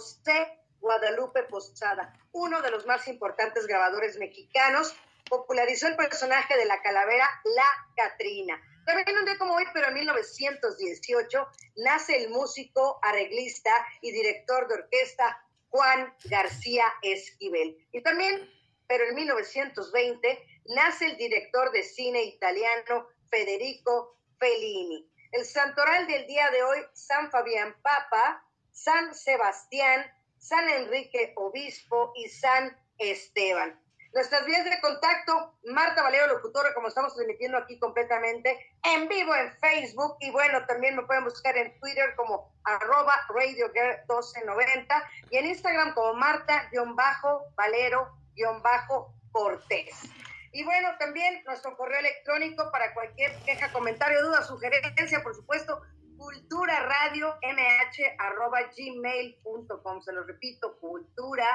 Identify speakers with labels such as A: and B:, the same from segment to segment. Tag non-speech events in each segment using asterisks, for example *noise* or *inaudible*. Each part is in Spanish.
A: José Guadalupe Posada, uno de los más importantes grabadores mexicanos, popularizó el personaje de la calavera La Catrina. También un día como hoy, pero en 1918, nace el músico, arreglista y director de orquesta Juan García Esquivel. Y también, pero en 1920, nace el director de cine italiano Federico Fellini. El santoral del día de hoy, San Fabián Papa, San Sebastián, San Enrique Obispo y San Esteban. Nuestras vías de contacto, Marta Valero Locutora, como estamos transmitiendo aquí completamente en vivo en Facebook. Y bueno, también me pueden buscar en Twitter como arroba Radio 1290 y en Instagram como Marta-Valero-Cortés. Y bueno, también nuestro correo electrónico para cualquier queja, comentario, duda, sugerencia, por supuesto, cultura radio mh arroba gmail.com. Se lo repito, cultura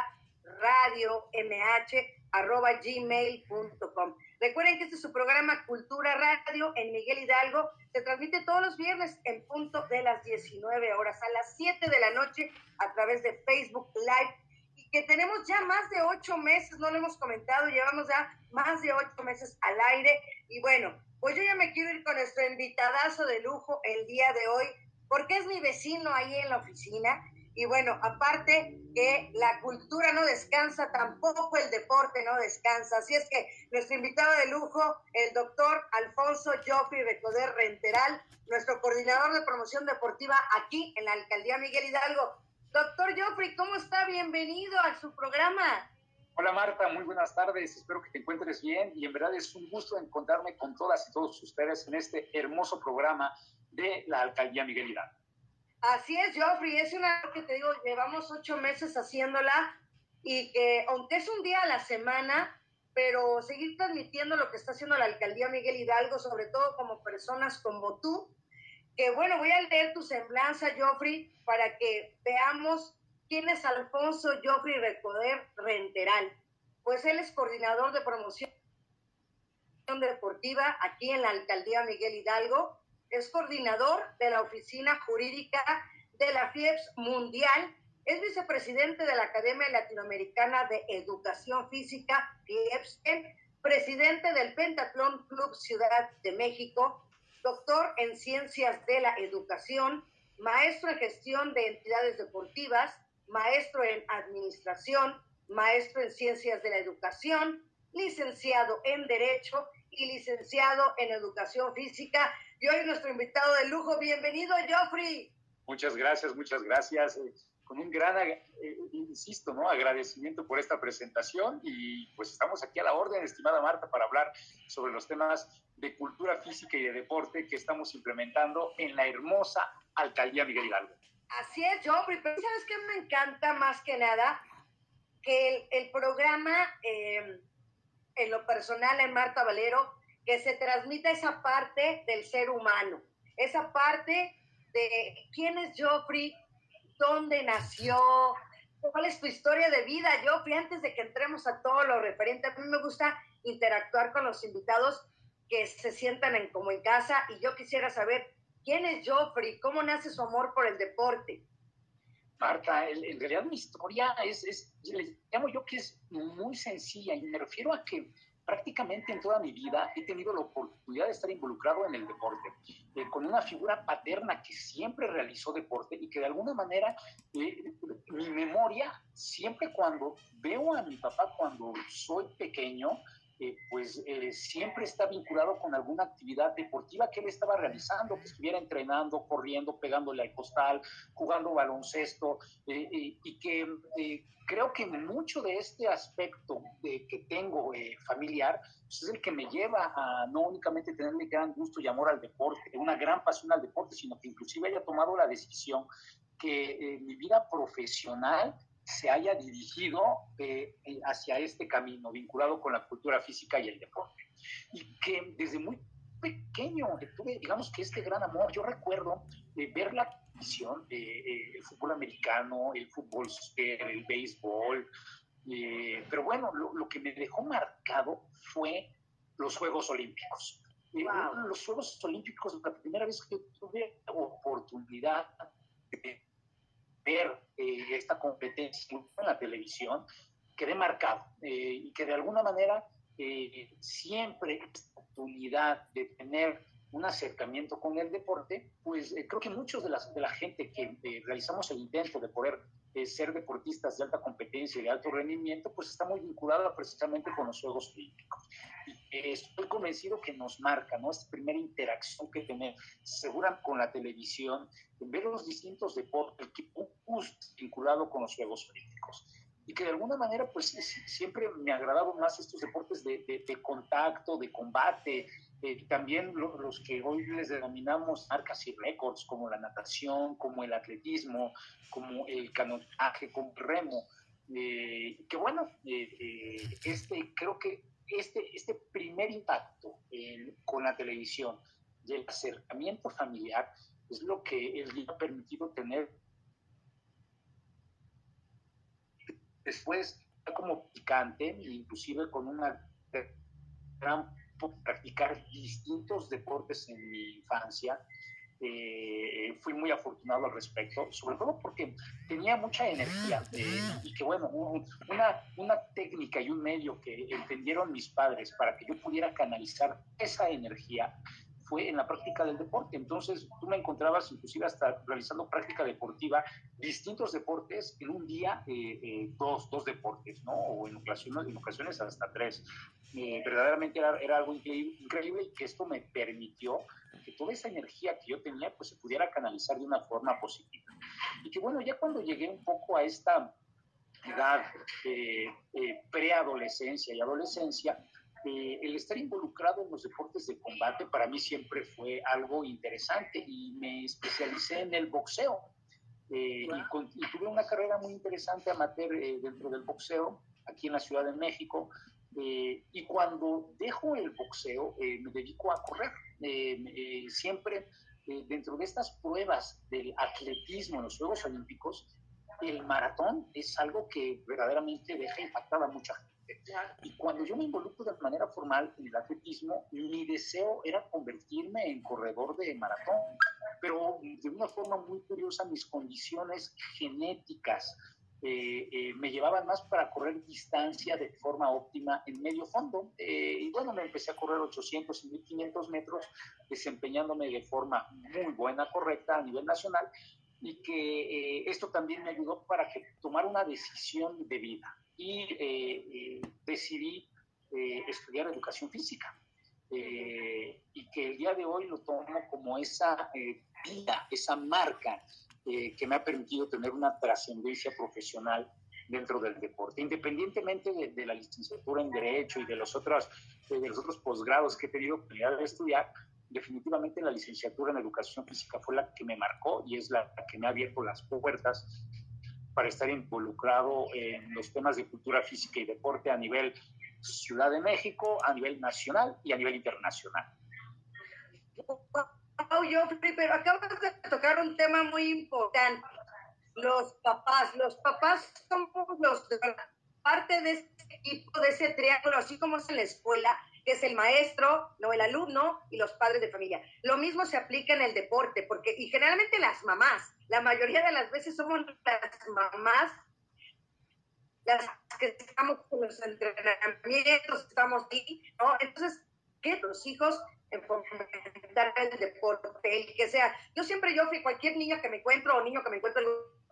A: radio mh arroba gmail.com. Recuerden que este es su programa Cultura Radio en Miguel Hidalgo. Se transmite todos los viernes en punto de las 19 horas a las 7 de la noche a través de Facebook Live y que tenemos ya más de ocho meses, no lo hemos comentado, llevamos ya más de ocho meses al aire y bueno, pues yo ya me quiero ir con nuestro invitadazo de lujo el día de hoy porque es mi vecino ahí en la oficina y bueno, aparte que la cultura no descansa, tampoco el deporte no descansa. Así es que nuestro invitado de lujo, el doctor Alfonso Joffrey Recoder Renteral, nuestro coordinador de promoción deportiva aquí en la alcaldía Miguel Hidalgo. Doctor Joffrey, ¿cómo está? Bienvenido a su programa.
B: Hola Marta, muy buenas tardes, espero que te encuentres bien y en verdad es un gusto encontrarme con todas y todos ustedes en este hermoso programa de la Alcaldía Miguel Hidalgo.
A: Así es, Joffrey, es una que te digo, llevamos ocho meses haciéndola y que aunque es un día a la semana, pero seguir transmitiendo lo que está haciendo la alcaldía Miguel Hidalgo, sobre todo como personas como tú, que bueno, voy a leer tu semblanza, Joffrey, para que veamos quién es Alfonso Joffrey Recoder Renteral. Pues él es coordinador de promoción deportiva aquí en la alcaldía Miguel Hidalgo es coordinador de la Oficina Jurídica de la FIEPS Mundial, es vicepresidente de la Academia Latinoamericana de Educación Física, FIEPS, presidente del Pentatlón Club Ciudad de México, doctor en Ciencias de la Educación, maestro en Gestión de Entidades Deportivas, maestro en Administración, maestro en Ciencias de la Educación, licenciado en Derecho y licenciado en Educación Física y hoy nuestro invitado de lujo. Bienvenido, Joffrey.
B: Muchas gracias, muchas gracias. Eh, con un gran, eh, insisto, ¿no? agradecimiento por esta presentación y pues estamos aquí a la orden, estimada Marta, para hablar sobre los temas de cultura física y de deporte que estamos implementando en la hermosa Alcaldía Miguel Hidalgo.
A: Así es, Joffrey, pero ¿sabes qué me encanta más que nada? Que el, programa, eh, en lo personal, en Marta Valero, que se transmita esa parte del ser humano, esa parte de quién es Joffrey, dónde nació, cuál es tu historia de vida, Joffrey, antes de que entremos a todo lo referente. A mí me gusta interactuar con los invitados que se sientan en, como en casa y yo quisiera saber quién es Joffrey, cómo nace su amor por el deporte.
B: Marta, en realidad mi historia es, es, le llamo yo que es muy sencilla y me refiero a que prácticamente en toda mi vida he tenido la oportunidad de estar involucrado en el deporte, eh, con una figura paterna que siempre realizó deporte y que de alguna manera eh, mi memoria, siempre cuando veo a mi papá cuando soy pequeño, eh, pues eh, siempre está vinculado con alguna actividad deportiva que él estaba realizando, que estuviera entrenando, corriendo, pegándole al costal, jugando baloncesto, eh, y que creo que mucho de este aspecto que tengo familiar pues es el que me lleva a no únicamente tenerle gran gusto y amor al deporte, una gran pasión al deporte, sino que inclusive haya tomado la decisión que mi vida profesional se haya dirigido eh, eh, hacia este camino vinculado con la cultura física y el deporte. Y que desde muy pequeño tuve, digamos que este gran amor. Yo recuerdo eh, ver la televisión, el fútbol americano, el fútbol el béisbol, pero bueno, lo, que me dejó marcado fue los Juegos Olímpicos. Los Juegos Olímpicos, la primera vez que tuve oportunidad de ver eh, esta competencia en la televisión, quedé marcado y que de alguna manera siempre esta oportunidad de tener un acercamiento con el deporte, pues creo que muchos de, las, de la gente que realizamos el intento de poder ser deportistas de alta competencia y de alto rendimiento, pues está muy vinculada precisamente con los Juegos Olímpicos. Y estoy convencido que nos marca, ¿no? Esta primera interacción que tenemos, segura con la televisión, ver los distintos deportes, que vinculado con los Juegos Olímpicos y que de alguna manera pues siempre me agradaban más estos deportes de, de, contacto, de combate, eh, también los que hoy les denominamos marcas y récords, como la natación, como el atletismo, como el canotaje, como remo. Eh, que bueno, eh, este, creo que este, este primer impacto con la televisión y el acercamiento familiar es lo que él ha permitido tener después como picante, inclusive con una gran practicar distintos deportes en mi infancia. Eh, fui muy afortunado al respecto, sobre todo porque tenía mucha energía eh, y que bueno, una, una técnica y un medio que entendieron mis padres para que yo pudiera canalizar esa energía fue en la práctica del deporte. Entonces, tú me encontrabas inclusive hasta realizando práctica deportiva, distintos deportes, en un día eh, eh, dos, dos deportes, ¿no? O en ocasiones, en ocasiones hasta tres. Eh, verdaderamente era, era, algo increíble y que esto me permitió que toda esa energía que yo tenía, pues se pudiera canalizar de una forma positiva. Y que bueno, ya cuando llegué un poco a esta edad preadolescencia y adolescencia, el estar involucrado en los deportes de combate para mí siempre fue algo interesante y me especialicé en el boxeo. Eh, y, tuve una carrera muy interesante amateur eh, dentro del boxeo aquí en la Ciudad de México. Eh, y cuando dejo el boxeo, me dedico a correr. siempre dentro de estas pruebas del atletismo en los Juegos Olímpicos, el maratón es algo que verdaderamente deja impactada a mucha gente. Y cuando yo me involucro de manera formal en el atletismo, mi deseo era convertirme en corredor de maratón, pero de una forma muy curiosa mis condiciones genéticas eh, eh, me llevaban más para correr distancia de forma óptima en medio fondo. Eh, y bueno, me empecé a correr 800 y 1500 metros, desempeñándome de forma muy buena, correcta a nivel nacional, y que esto también me ayudó para que tomar una decisión de vida y eh, eh, decidí eh, estudiar educación física. y que el día de hoy lo tomo como esa vida, esa marca que me ha permitido tener una trascendencia profesional dentro del deporte. Independientemente de, la licenciatura en Derecho y de los otros, de los otros posgrados que he tenido oportunidad de estudiar, definitivamente la licenciatura en Educación Física fue la que me marcó y es la que me ha abierto las puertas para estar involucrado en los temas de cultura física y deporte a nivel Ciudad de México, a nivel nacional y a nivel internacional.
A: Wow, pero acabas de tocar un tema muy importante. Los papás, los papás somos los parte de ese equipo, de ese triángulo, así como es en la escuela, que es el maestro, no el alumno y los padres de familia. Lo mismo se aplica en el deporte, porque, y generalmente las mamás, la mayoría de las veces somos las mamás las que estamos con los entrenamientos, estamos ahí, ¿no? Entonces, que los hijos en fomentar el deporte, el que sea. Yo siempre, yo fui cualquier niño que me encuentro o niño que me encuentro,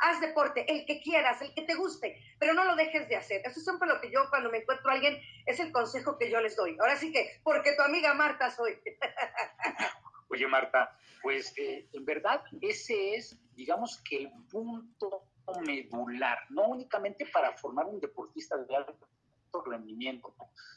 A: haz deporte, el que quieras, el que te guste, pero no lo dejes de hacer. Eso es siempre lo que yo cuando me encuentro a alguien, es el consejo que yo les doy. Ahora sí que, porque tu amiga Marta soy. *laughs*
B: Oye, Marta, pues eh, en verdad ese es, digamos que el punto medular, no únicamente para formar un deportista de alto rendimiento,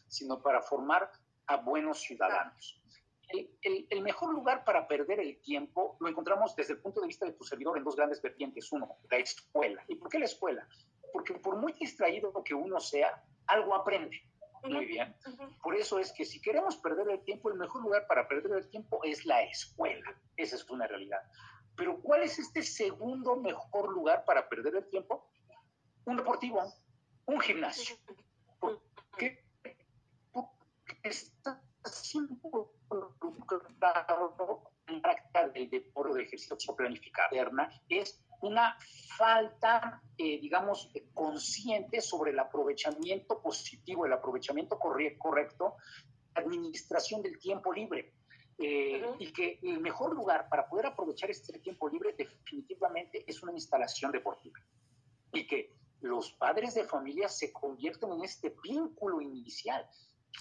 B: sino para formar a buenos ciudadanos. El, el, mejor lugar para perder el tiempo lo encontramos desde el punto de vista de tu servidor en dos grandes vertientes. Uno, la escuela. ¿Y por qué la escuela? Porque por muy distraído que uno sea, algo aprende. Muy bien. Por eso es que si queremos perder el tiempo, el mejor lugar para perder el tiempo es la escuela. Esa es una realidad. Pero ¿cuál es este segundo mejor lugar para perder el tiempo? Un deportivo, un gimnasio. ¿Por qué? Porque está involucrado en práctica del deporte de ejercicio planificada es una falta, eh, digamos, consciente sobre el aprovechamiento positivo, el aprovechamiento correcto, administración del tiempo libre. Eh, y que el mejor lugar para poder aprovechar este tiempo libre definitivamente es una instalación deportiva. Y que los padres de familia se convierten en este vínculo inicial.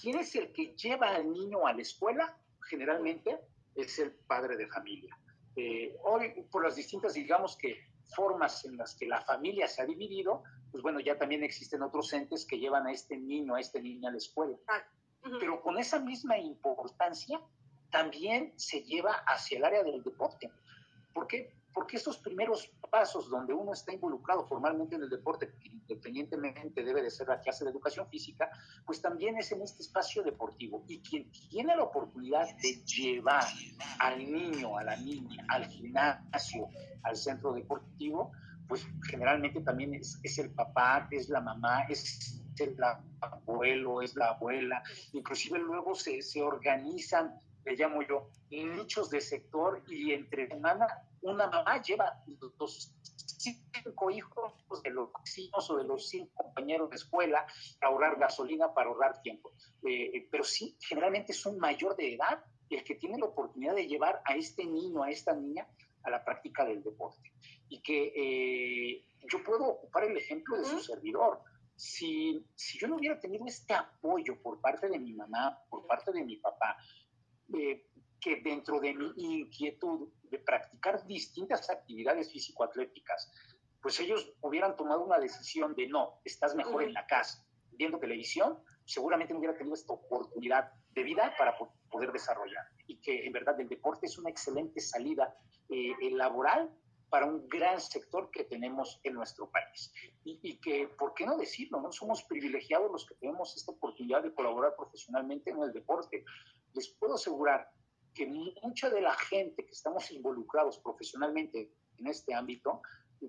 B: ¿Quién es el que lleva al niño a la escuela? Generalmente es el padre de familia. Eh, hoy, por las distintas, digamos que, formas en las que la familia se ha dividido, pues bueno, ya también existen otros entes que llevan a este niño, a este niño a la escuela. Ah, Pero con esa misma importancia, también se lleva hacia el área del deporte. ¿Por qué? Porque estos primeros pasos donde uno está involucrado formalmente en el deporte, independientemente debe de ser la clase de educación física, pues también es en este espacio deportivo. Y quien tiene la oportunidad de llevar al niño, a la niña, al gimnasio, al centro deportivo, pues generalmente también es, es el papá, es la mamá, es el abuelo, es la abuela, inclusive luego se, se organizan le llamo yo, nichos de sector y entre semana una mamá lleva los cinco hijos de los hijos o de los cinco compañeros de escuela a ahorrar gasolina para ahorrar tiempo. Eh, pero sí, generalmente es un mayor de edad el que tiene la oportunidad de llevar a este niño, a esta niña, a la práctica del deporte. Y que eh, yo puedo ocupar el ejemplo de su servidor. Si, si yo no hubiera tenido este apoyo por parte de mi mamá, por parte de mi papá, eh, que dentro de mi inquietud de practicar distintas actividades físico-atléticas, pues ellos hubieran tomado una decisión de no, estás mejor en la casa, viendo televisión, seguramente no hubiera tenido esta oportunidad de vida para poder desarrollar. Y que en verdad el deporte es una excelente salida eh, laboral para un gran sector que tenemos en nuestro país. Y, y, que, ¿por qué no decirlo? No somos privilegiados los que tenemos esta oportunidad de colaborar profesionalmente en el deporte les puedo asegurar que mucha de la gente que estamos involucrados profesionalmente en este ámbito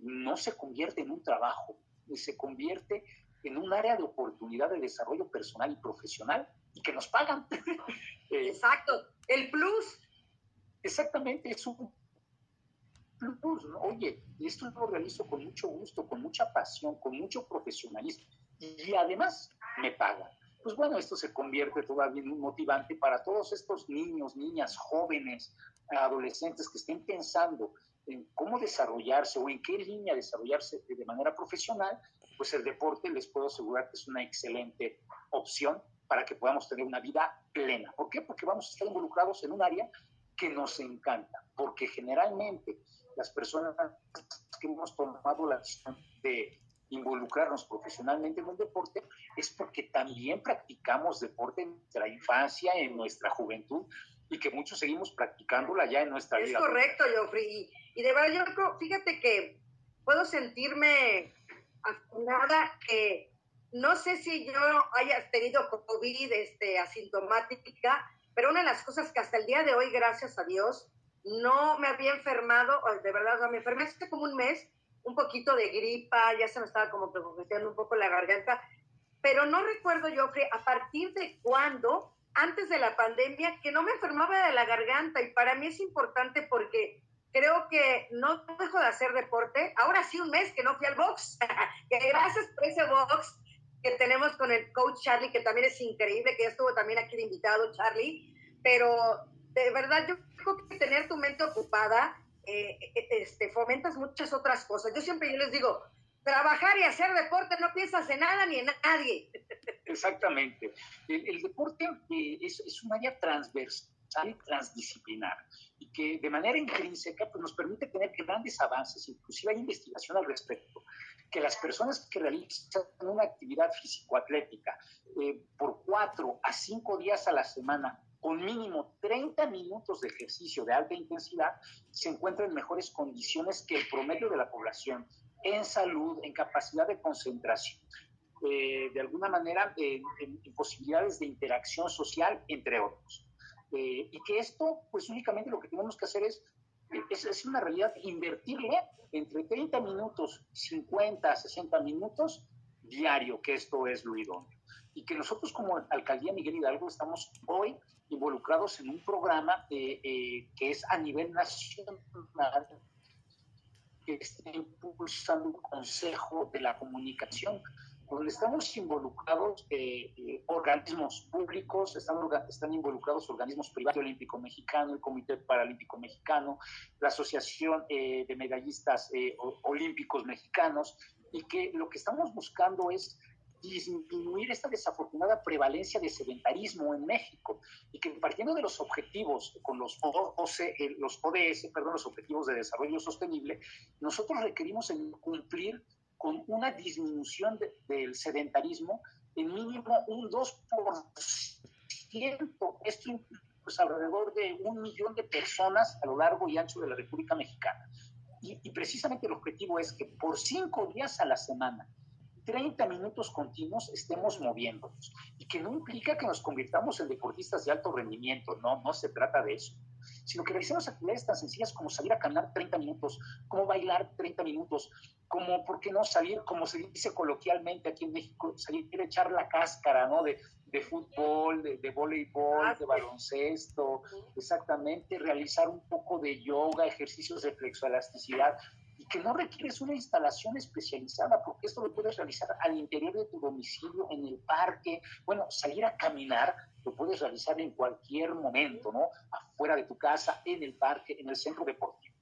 B: no se convierte en un trabajo, ni se convierte en un área de oportunidad de desarrollo personal y profesional y que nos pagan. *laughs*
A: Eh, Exacto, el plus.
B: Exactamente, es un plus. Oye, esto lo realizo con mucho gusto, con mucha pasión, con mucho profesionalismo y además me pagan pues bueno, esto se convierte todavía en un motivante para todos estos niños, niñas, jóvenes, adolescentes que estén pensando en cómo desarrollarse o en qué línea desarrollarse de manera profesional, pues el deporte les puedo asegurar que es una excelente opción para que podamos tener una vida plena. ¿Por qué? Porque vamos a estar involucrados en un área que nos encanta, porque generalmente las personas que hemos tomado la decisión de involucrarnos profesionalmente en el deporte es porque también practicamos deporte en nuestra infancia, en nuestra juventud y que muchos seguimos practicándola ya en nuestra vida.
A: Es correcto, Joffrey. Y, de verdad, yo fíjate que puedo sentirme afortunada que no sé si yo haya tenido COVID este, asintomática, pero una de las cosas que hasta el día de hoy, gracias a Dios, no me había enfermado, de verdad, me enfermé hace como un mes un poquito de gripa, ya se me estaba como congestionando un poco la garganta, pero no recuerdo, Joffrey, a partir de cuándo, antes de la pandemia, que no me enfermaba de la garganta y para mí es importante porque creo que no dejo de hacer deporte. Ahora sí, un mes que no fui al box, *laughs* gracias por ese box que tenemos con el coach Charlie, que también es increíble, que ya estuvo también aquí de invitado, Charlie, pero de verdad yo creo que tener tu mente ocupada eh, eh, este, fomentas muchas otras cosas. Yo siempre yo les digo, trabajar y hacer deporte no piensas en nada ni en nadie.
B: Exactamente. El, deporte eh, es, es, un área transversal y transdisciplinar y que de manera intrínseca pues, nos permite tener grandes avances, inclusive hay investigación al respecto, que las personas que realizan una actividad físico-atlética por cuatro a cinco días a la semana con mínimo 30 minutos de ejercicio de alta intensidad, se encuentra en mejores condiciones que el promedio de la población en salud, en capacidad de concentración, eh, de alguna manera en, posibilidades de interacción social, entre otros. Eh, y que esto, pues únicamente lo que tenemos que hacer es, es, es una realidad, invertirle entre 30 minutos, 50, 60 minutos diario, que esto es lo idóneo. Y que nosotros como Alcaldía Miguel Hidalgo estamos hoy involucrados en un programa eh, eh, que es a nivel nacional que está impulsando un consejo de la comunicación donde estamos involucrados eh, eh, organismos públicos, están, están involucrados organismos privados, el Olímpico Mexicano, el Comité Paralímpico Mexicano, la Asociación eh, de Medallistas Olímpicos Mexicanos, y que lo que estamos buscando es disminuir esta desafortunada prevalencia de sedentarismo en México y que partiendo de los objetivos con los, los ODS, perdón, los Objetivos de Desarrollo Sostenible, nosotros requerimos cumplir con una disminución del sedentarismo en mínimo un 2%. Esto pues alrededor de un millón de personas a lo largo y ancho de la República Mexicana. Y, y precisamente el objetivo es que por cinco días a la semana 30 minutos continuos estemos moviéndonos y que no implica que nos convirtamos en deportistas de alto rendimiento, no, no se trata de eso, sino que realicemos actividades tan sencillas como salir a caminar 30 minutos, como bailar 30 minutos, como, ¿por qué no salir, como se dice coloquialmente aquí en México, salir a echar la cáscara, ¿no? De, de fútbol, de, de voleibol, ah, de baloncesto, exactamente, realizar un poco de yoga, ejercicios de flexoelasticidad, que no requieres una instalación especializada, porque esto lo puedes realizar al interior de tu domicilio, en el parque, bueno, salir a caminar lo puedes realizar en cualquier momento, ¿no? Afuera de tu casa, en el parque, en el centro deportivo.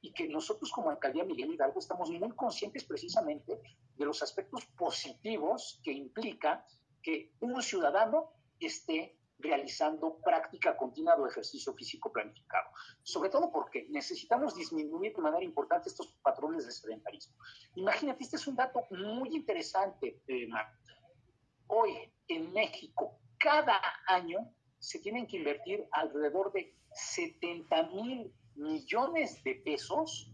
B: Y que nosotros como Alcaldía Miguel Hidalgo estamos muy conscientes precisamente de los aspectos positivos que implica que un ciudadano esté realizando práctica continua de ejercicio físico planificado. Sobre todo porque necesitamos disminuir de manera importante estos patrones de sedentarismo. Imagínate, este es un dato muy interesante, eh, Hoy en México, cada año se tienen que invertir alrededor de 70 mil millones de pesos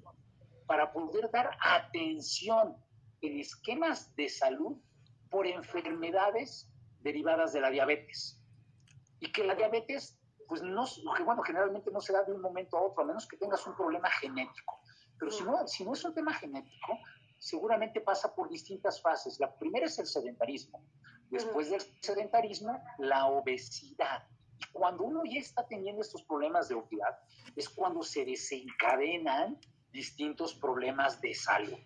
B: para poder dar atención en esquemas de salud por enfermedades derivadas de la diabetes y que la diabetes, pues no, bueno, generalmente no se da de un momento a otro, a menos que tengas un problema genético. Pero si no, si no es un tema genético, seguramente pasa por distintas fases. La primera es el sedentarismo. Después del sedentarismo, la obesidad. Y cuando uno ya está teniendo estos problemas de obesidad, es cuando se desencadenan distintos problemas de salud.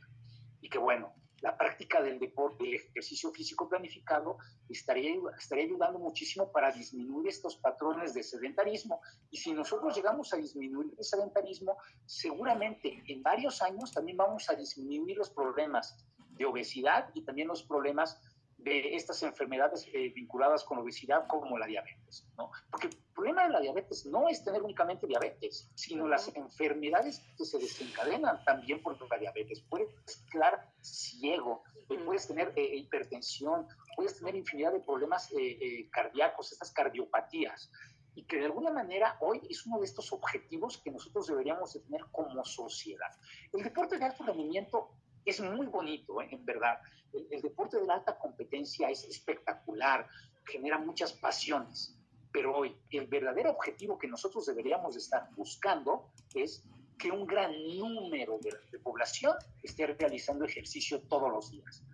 B: Y que bueno, la práctica del deporte, el ejercicio físico planificado, estaría, estaría ayudando muchísimo para disminuir estos patrones de sedentarismo. Y si nosotros llegamos a disminuir el sedentarismo, seguramente en varios años también vamos a disminuir los problemas de obesidad y también los problemas de estas enfermedades eh, vinculadas con obesidad como la diabetes, ¿no? Porque el problema de la diabetes no es tener únicamente diabetes, sino las enfermedades que se desencadenan también por la diabetes. Puedes quedar ciego, eh, puedes tener eh, hipertensión, puedes tener infinidad de problemas cardíacos, estas cardiopatías y que de alguna manera hoy es uno de estos objetivos que nosotros deberíamos de tener como sociedad. El deporte de alto rendimiento es muy bonito, en verdad, el, deporte de la alta competencia es espectacular, genera muchas pasiones, pero hoy el verdadero objetivo que nosotros deberíamos estar buscando es que un gran número de, de, población esté realizando ejercicio todos los días.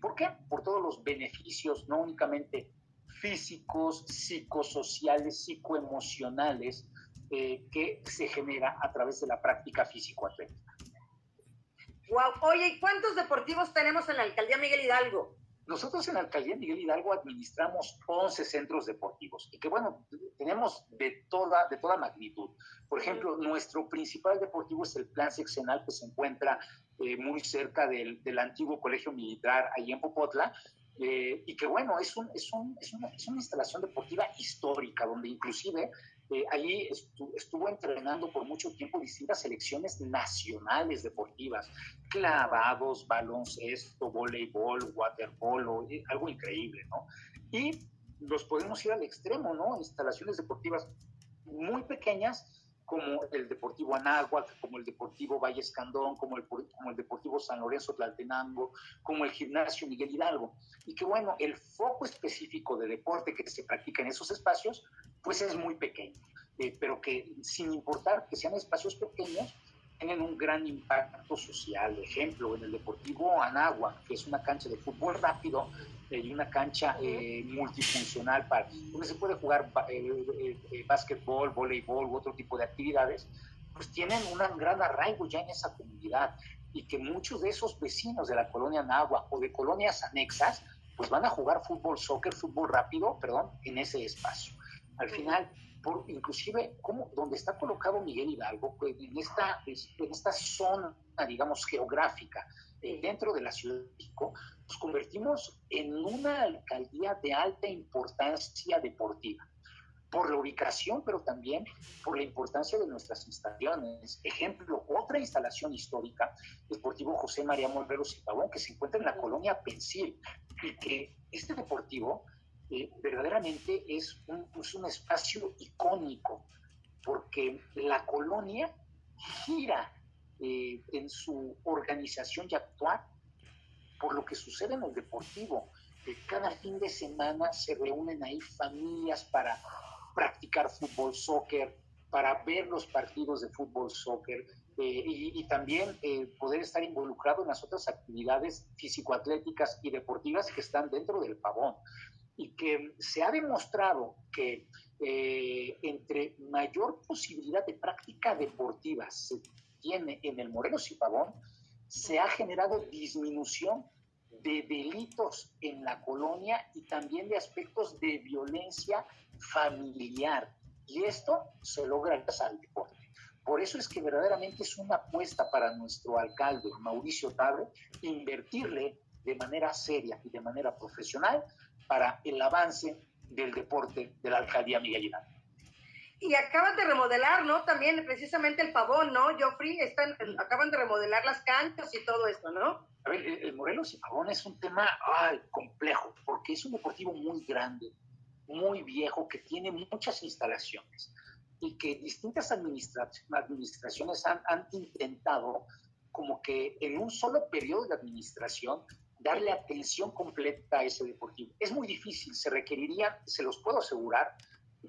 B: ¿Por qué? Por todos los beneficios, no únicamente físicos, psicosociales, psicoemocionales eh, que se genera a través de la práctica físico-atlética.
A: Oye, ¿y cuántos deportivos tenemos en la alcaldía Miguel Hidalgo?
B: Nosotros en la alcaldía Miguel Hidalgo administramos 11 centros deportivos y que bueno, tenemos de toda, de toda magnitud. Por ejemplo, nuestro principal deportivo es el Plan Seccional que se encuentra eh, muy cerca del, del, antiguo colegio militar ahí en Popotla. Eh, y que bueno, es, un, es, un, es, una, es, una, instalación deportiva histórica, donde inclusive eh, allí estuvo entrenando por mucho tiempo distintas selecciones nacionales deportivas, clavados, baloncesto, voleibol, waterpolo, eh, algo increíble, ¿no? Y los podemos ir al extremo, ¿no? Instalaciones deportivas muy pequeñas, como el Deportivo Anáhuac, como el Deportivo Valle Escandón, como el, como el Deportivo San Lorenzo Tlaltenango, como el Gimnasio Miguel Hidalgo. Y que bueno, el foco específico de deporte que se practica en esos espacios, pues es muy pequeño, eh, pero que sin importar que sean espacios pequeños, tienen un gran impacto social. Ejemplo, en el Deportivo Anáhuac, que es una cancha de fútbol rápido, y una cancha eh, multifuncional para, donde se puede jugar eh, eh, básquetbol, voleibol u otro tipo de actividades, pues tienen un gran arraigo ya en esa comunidad. y que muchos de esos vecinos de la colonia Nagua o de colonias anexas, pues van a jugar fútbol, soccer, fútbol rápido, perdón, en ese espacio. Al final, por, inclusive, como donde está colocado Miguel Hidalgo, pues, en, esta, en esta zona, digamos, geográfica, eh, dentro de la Ciudad de México, nos convertimos en una alcaldía de alta importancia deportiva por la ubicación, pero también por la importancia de nuestras instalaciones. Ejemplo, otra instalación histórica, Deportivo José María Morelos y Pavón, que se encuentra en la colonia Pensil, y que este deportivo eh, verdaderamente es un, es un espacio icónico, porque la colonia gira eh, en su organización y actuar por lo que sucede en el deportivo. cada fin de semana se reúnen ahí familias para practicar fútbol, soccer, para ver los partidos de fútbol, soccer eh, y, también eh, poder estar involucrado en las otras actividades físico-atléticas y deportivas que están dentro del pavón. Y que se ha demostrado que eh, entre mayor posibilidad de práctica deportiva se tiene en el Morelos y Pavón, se ha generado disminución de delitos en la colonia y también de aspectos de violencia familiar. Y esto se logra gracias al deporte. Por eso es que verdaderamente es una apuesta para nuestro alcalde, Mauricio Tabre, invertirle de manera seria y de manera profesional para el avance del deporte de la alcaldía Miguel Hidalgo.
A: Y acaban de remodelar, ¿no? También precisamente el pavón, ¿no? Joffrey, están, acaban de remodelar las canchas y todo esto, ¿no?
B: A ver, el, Morelos y Pavón es un tema complejo, porque es un deportivo muy grande, muy viejo, que tiene muchas instalaciones y que distintas administraciones han, han intentado como que en un solo periodo de administración darle atención completa a ese deportivo. Es muy difícil, se requeriría, se los puedo asegurar,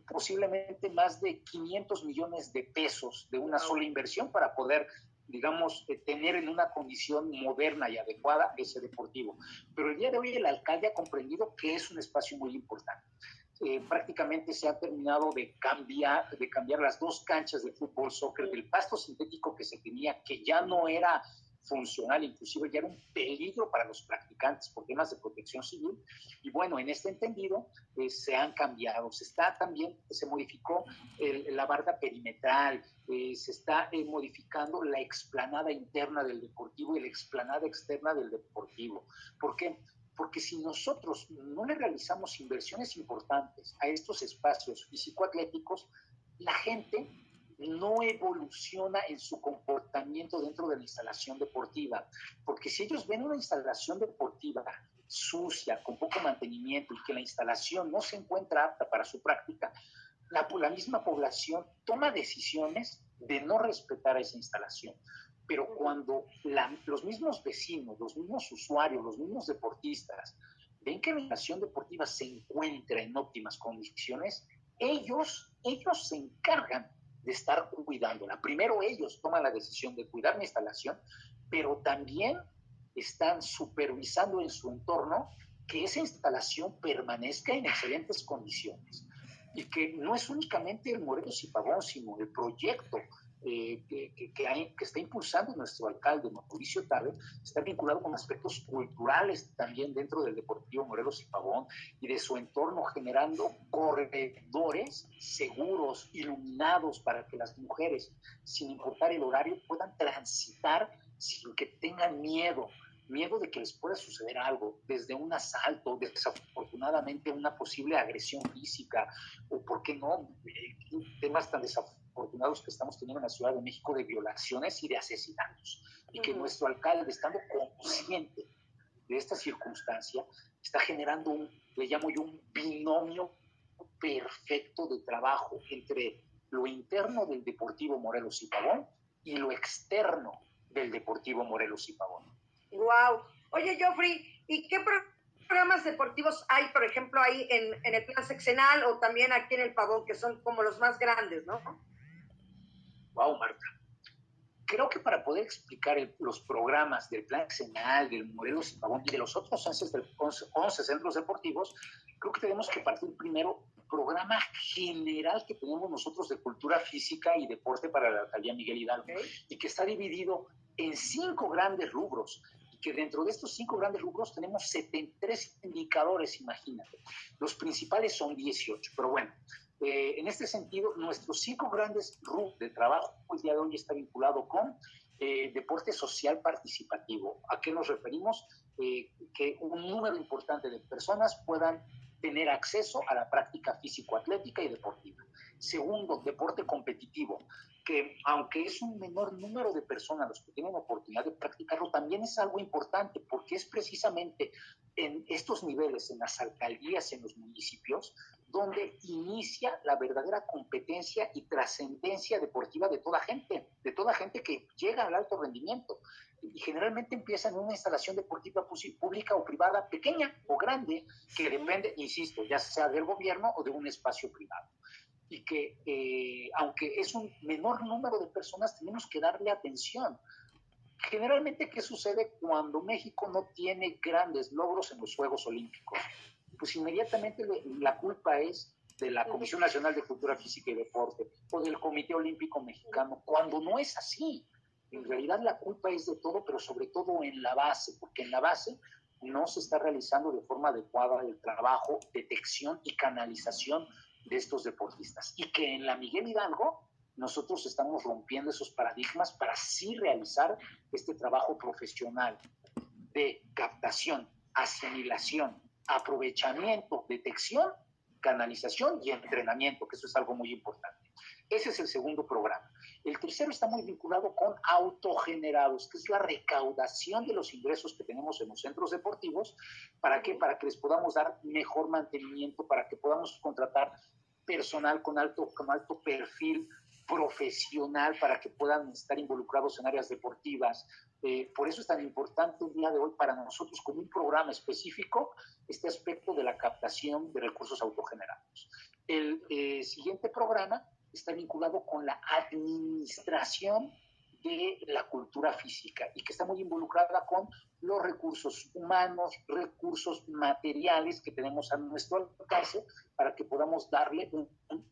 B: posiblemente más de 500 millones de pesos de una sola inversión para poder digamos, eh, tener en una condición moderna y adecuada ese deportivo. Pero el día de hoy el alcalde ha comprendido que es un espacio muy importante. Eh, prácticamente se ha terminado de cambiar, de cambiar las dos canchas de fútbol, soccer, del pasto sintético que se tenía, que ya no era funcional, inclusive ya era un peligro para los practicantes por temas de protección civil. Y bueno, en este entendido eh, se han cambiado. Se está también, se modificó la barda perimetral, eh, se está eh, modificando la explanada interna del deportivo y la explanada externa del deportivo. ¿Por qué? Porque si nosotros no le realizamos inversiones importantes a estos espacios físico-atléticos, la gente no evoluciona en su comportamiento dentro de la instalación deportiva. Porque si ellos ven una instalación deportiva sucia, con poco mantenimiento y que la instalación no se encuentra apta para su práctica, la, la misma población toma decisiones de no respetar esa instalación. Pero cuando los mismos vecinos, los mismos usuarios, los mismos deportistas ven que la instalación deportiva se encuentra en óptimas condiciones, ellos, ellos se encargan de estar cuidándola. Primero ellos toman la decisión de cuidar la instalación, pero también están supervisando en su entorno que esa instalación permanezca en excelentes condiciones y que no es únicamente el Morelos y Pavón, sino el proyecto eh, que, está impulsando nuestro alcalde Mauricio Tarde, está vinculado con aspectos culturales también dentro del Deportivo Morelos y Pavón y de su entorno, generando corredores seguros, iluminados para que las mujeres, sin importar el horario, puedan transitar sin que tengan miedo miedo de que les pueda suceder algo, desde un asalto, desafortunadamente una posible agresión física, o por qué no, eh, temas tan desafortunados afortunados que estamos teniendo en la Ciudad de México de violaciones y de asesinatos. Y que nuestro alcalde, estando consciente de esta circunstancia, está generando un, le llamo yo, un binomio perfecto de trabajo entre lo interno del Deportivo Morelos y Pavón y lo externo del Deportivo Morelos y Pavón.
A: Wow. Oye, Joffrey, ¿y qué programas deportivos hay, por ejemplo, ahí en, en el plan sexenal o también aquí en el Pavón, que son como los más grandes, ¿no?
B: Wow, Marta. Creo que para poder explicar los programas del Plan Senal, del Morelos y de los otros 11, centros deportivos, creo que tenemos que partir primero del programa general que tenemos nosotros de cultura física y deporte para la alcaldía Miguel Hidalgo y que está dividido en cinco grandes rubros y que dentro de estos cinco grandes rubros tenemos 73 indicadores, imagínate. Los principales son 18, pero bueno, eh, en este sentido, nuestros cinco grandes rubros de trabajo el día de hoy está vinculado con eh, deporte social participativo. ¿A qué nos referimos? Eh, que un número importante de personas puedan tener acceso a la práctica físico-atlética y deportiva. Segundo, deporte competitivo, que aunque es un menor número de personas los que tienen oportunidad de practicarlo, también es algo importante porque es precisamente en estos niveles, en las alcaldías, en los municipios, donde inicia la verdadera competencia y trascendencia deportiva de toda gente, de toda gente que llega al alto rendimiento. Y generalmente empieza en una instalación deportiva pública o privada, pequeña o grande, que depende, insisto, ya sea del gobierno o de un espacio privado. Y que, eh, aunque es un menor número de personas, tenemos que darle atención. Generalmente, ¿qué sucede cuando México no tiene grandes logros en los Juegos Olímpicos? Pues inmediatamente la culpa es de la Comisión Nacional de Cultura Física y Deporte o del Comité Olímpico Mexicano, cuando no es así. En realidad la culpa es de todo, pero sobre todo en la base, porque en la base no se está realizando de forma adecuada el trabajo, detección y canalización de estos deportistas. Y que en la Miguel Hidalgo nosotros estamos rompiendo esos paradigmas para así realizar este trabajo profesional de captación, asimilación, aprovechamiento, detección, canalización y entrenamiento, que eso es algo muy importante. Ese es el segundo programa. El tercero está muy vinculado con autogenerados, que es la recaudación de los ingresos que tenemos en los centros deportivos. ¿Para qué? Para que les podamos dar mejor mantenimiento, para que podamos contratar personal con alto, con alto perfil profesional para que puedan estar involucrados en áreas deportivas. Eh, por eso es tan importante el día de hoy para nosotros como un programa específico este aspecto de la captación de recursos autogenerados. El eh, siguiente programa está vinculado con la administración de la cultura física y que está muy involucrada con los recursos humanos, recursos materiales que tenemos a nuestro alcance para que podamos darle un, un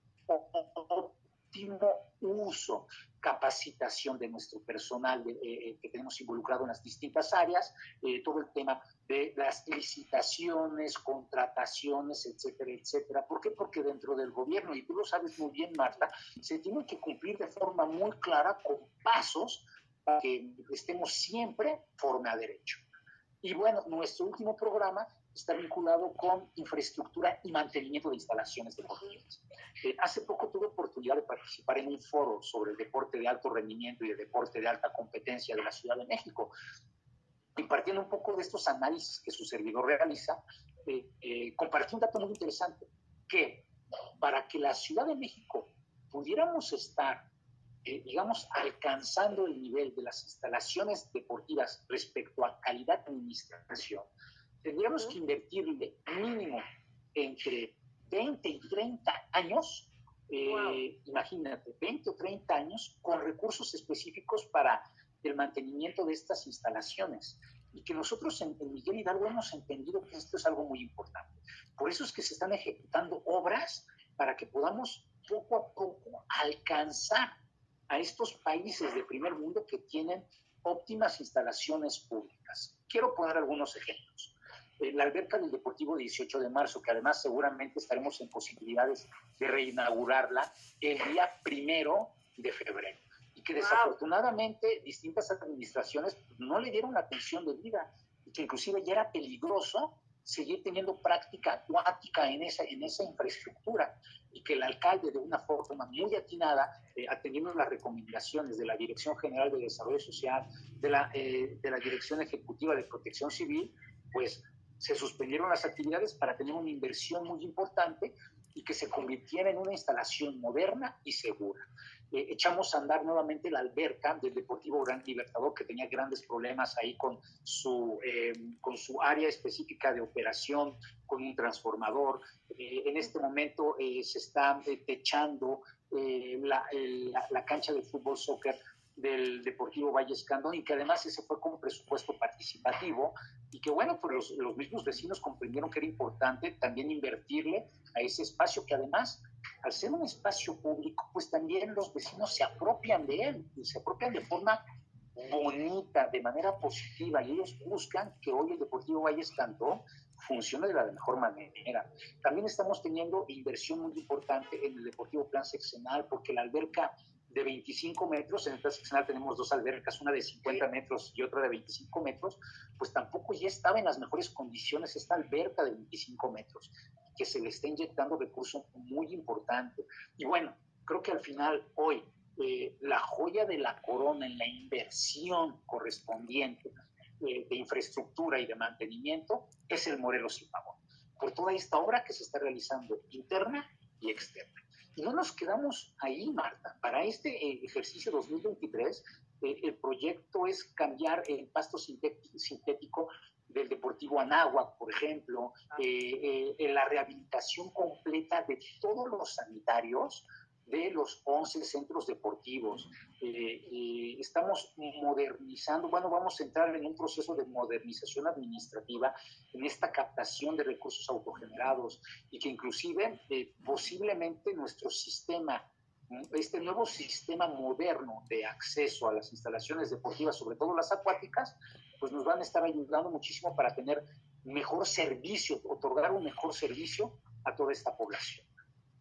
B: uso, capacitación de nuestro personal eh, eh, que tenemos involucrado en las distintas áreas, eh, todo el tema de las licitaciones, contrataciones, etcétera, etcétera. ¿Por qué? Porque dentro del gobierno, y tú lo sabes muy bien, Marta, se tiene que cumplir de forma muy clara con pasos para que estemos siempre forma a derecho. Y bueno, nuestro último programa está vinculado con infraestructura y mantenimiento de instalaciones deportivas. Eh, hace poco tuve oportunidad de participar en un foro sobre el deporte de alto rendimiento y el deporte de alta competencia de la Ciudad de México. Y partiendo un poco de estos análisis que su servidor realiza, eh, eh, compartí un dato muy interesante, que para que la Ciudad de México pudiéramos estar, digamos, alcanzando el nivel de las instalaciones deportivas respecto a calidad de administración, tendríamos que invertirle mínimo entre 20 y 30 años, eh, imagínate, 20 o 30 años con recursos específicos para el mantenimiento de estas instalaciones. Y que nosotros en, Miguel Hidalgo hemos entendido que esto es algo muy importante. Por eso es que se están ejecutando obras para que podamos poco a poco alcanzar a estos países de primer mundo que tienen óptimas instalaciones públicas. Quiero poner algunos ejemplos. Eh, la alberca del Deportivo 18 de marzo, que además seguramente estaremos en posibilidades de reinaugurarla el día primero de febrero. Y que desafortunadamente distintas administraciones no le dieron la atención debida y que inclusive ya era peligroso seguir teniendo práctica acuática en esa, en esa infraestructura y que el alcalde de una forma muy atinada, eh, atendiendo las recomendaciones de la Dirección General de Desarrollo Social, de la, eh, de la Dirección Ejecutiva de Protección Civil, pues se suspendieron las actividades para tener una inversión muy importante y que se convirtiera en una instalación moderna y segura. Eh, echamos a andar nuevamente la alberca del Deportivo Gran Libertador, que tenía grandes problemas ahí con su, eh, con su área específica de operación, con un transformador. Eh, en este momento se está techando la, la, la, cancha de fútbol soccer del Deportivo Valle Escandón y que además ese fue con presupuesto participativo y que bueno, pues los, los, mismos vecinos comprendieron que era importante también invertirle a ese espacio que además, al ser un espacio público, pues también los vecinos se apropian de él y se apropian de forma bonita, de manera positiva, y ellos buscan que hoy el Deportivo Valles Cantó funcione de la mejor manera. También estamos teniendo inversión muy importante en el Deportivo Plan Seccional, porque la alberca de 25 metros, en el Plan Seccional tenemos dos albercas, una de 50 metros y otra de 25 metros, pues tampoco ya estaba en las mejores condiciones esta alberca de 25 metros, que se le está inyectando recursos muy importante. Y bueno, creo que al final hoy eh, la joya de la corona en la inversión correspondiente eh, de infraestructura y de mantenimiento es el Morelos y Pavón, por toda esta obra que se está realizando interna y externa. Y no nos quedamos ahí, Marta. Para este eh, ejercicio 2023, el proyecto es cambiar el pasto sintético del Deportivo Anáhuac, por ejemplo, ah. la rehabilitación completa de todos los sanitarios, de los 11 centros deportivos. Eh, estamos modernizando, bueno, vamos a entrar en un proceso de modernización administrativa en esta captación de recursos autogenerados y que inclusive eh, posiblemente nuestro sistema, este nuevo sistema moderno de acceso a las instalaciones deportivas, sobre todo las acuáticas, pues nos van a estar ayudando muchísimo para tener mejor servicio, otorgar un mejor servicio a toda esta población.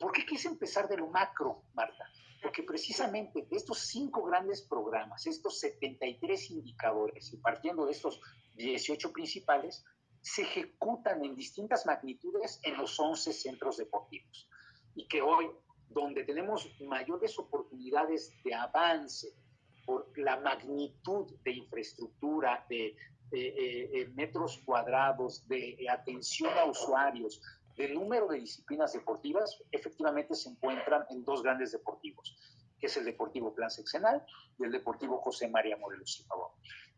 B: ¿Por qué quise empezar de lo macro, Marta? Porque precisamente estos cinco grandes programas, estos 73 indicadores, y partiendo de estos 18 principales, se ejecutan en distintas magnitudes en los 11 centros deportivos. Y que hoy, donde tenemos mayores oportunidades de avance por la magnitud de infraestructura, de eh, eh, metros cuadrados, de atención a usuarios, el número de disciplinas deportivas, efectivamente se encuentran en dos grandes deportivos, que es el Deportivo Plan Sexenal y el Deportivo José María Morelos y Pavón.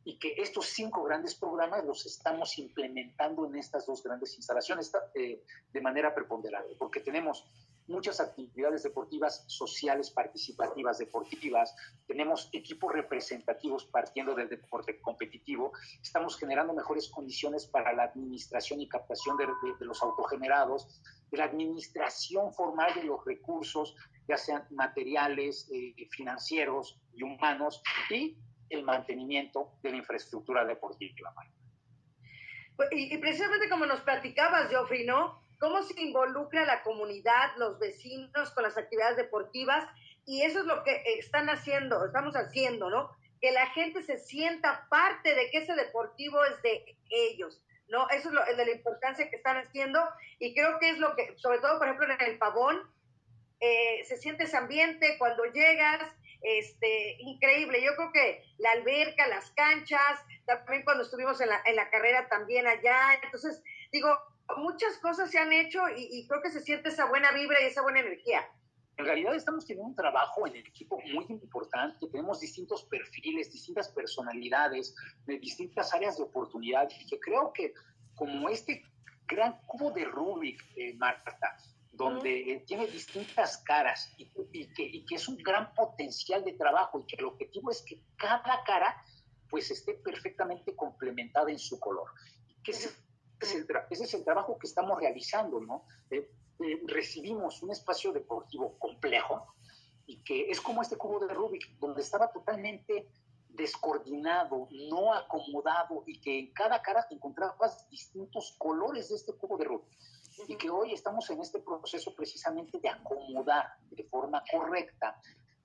B: Y que estos cinco grandes programas los estamos implementando en estas dos grandes instalaciones eh, de manera preponderante, porque tenemos muchas actividades deportivas sociales, participativas, deportivas, tenemos equipos representativos partiendo del deporte competitivo, estamos generando mejores condiciones para la administración y captación de, los autogenerados, de la administración formal de los recursos, ya sean materiales, eh, financieros y humanos, y el mantenimiento de la infraestructura deportiva.
A: Pues, y, y precisamente como nos platicabas, Geoffrey, ¿no? Cómo se involucra la comunidad, los vecinos con las actividades deportivas y eso es lo que están haciendo, estamos haciendo, ¿no? Que la gente se sienta parte de que ese deportivo es de ellos, ¿no? Eso es de la importancia que están haciendo y creo que es lo que, sobre todo, por ejemplo, en el pavón, eh, se siente ese ambiente cuando llegas, este, increíble. Yo creo que la alberca, las canchas, también cuando estuvimos en la, en la carrera también allá, entonces, digo, muchas cosas se han hecho y, creo que se siente esa buena vibra y esa buena energía.
B: En realidad estamos teniendo un trabajo en el equipo muy importante, tenemos distintos perfiles, distintas personalidades, de distintas áreas de oportunidad y que creo que como este gran cubo de Rubik, eh, Marta, donde eh, tiene distintas caras y, que, y, que, es un gran potencial de trabajo y que el objetivo es que cada cara pues esté perfectamente complementada en su color. Y que ese es el trabajo que estamos realizando, ¿no? Eh, eh, recibimos un espacio deportivo complejo y que es como este cubo de Rubik, donde estaba totalmente descoordinado, no acomodado y que en cada cara te encontrabas distintos colores de este cubo de Rubik. Y que hoy estamos en este proceso precisamente de acomodar de forma correcta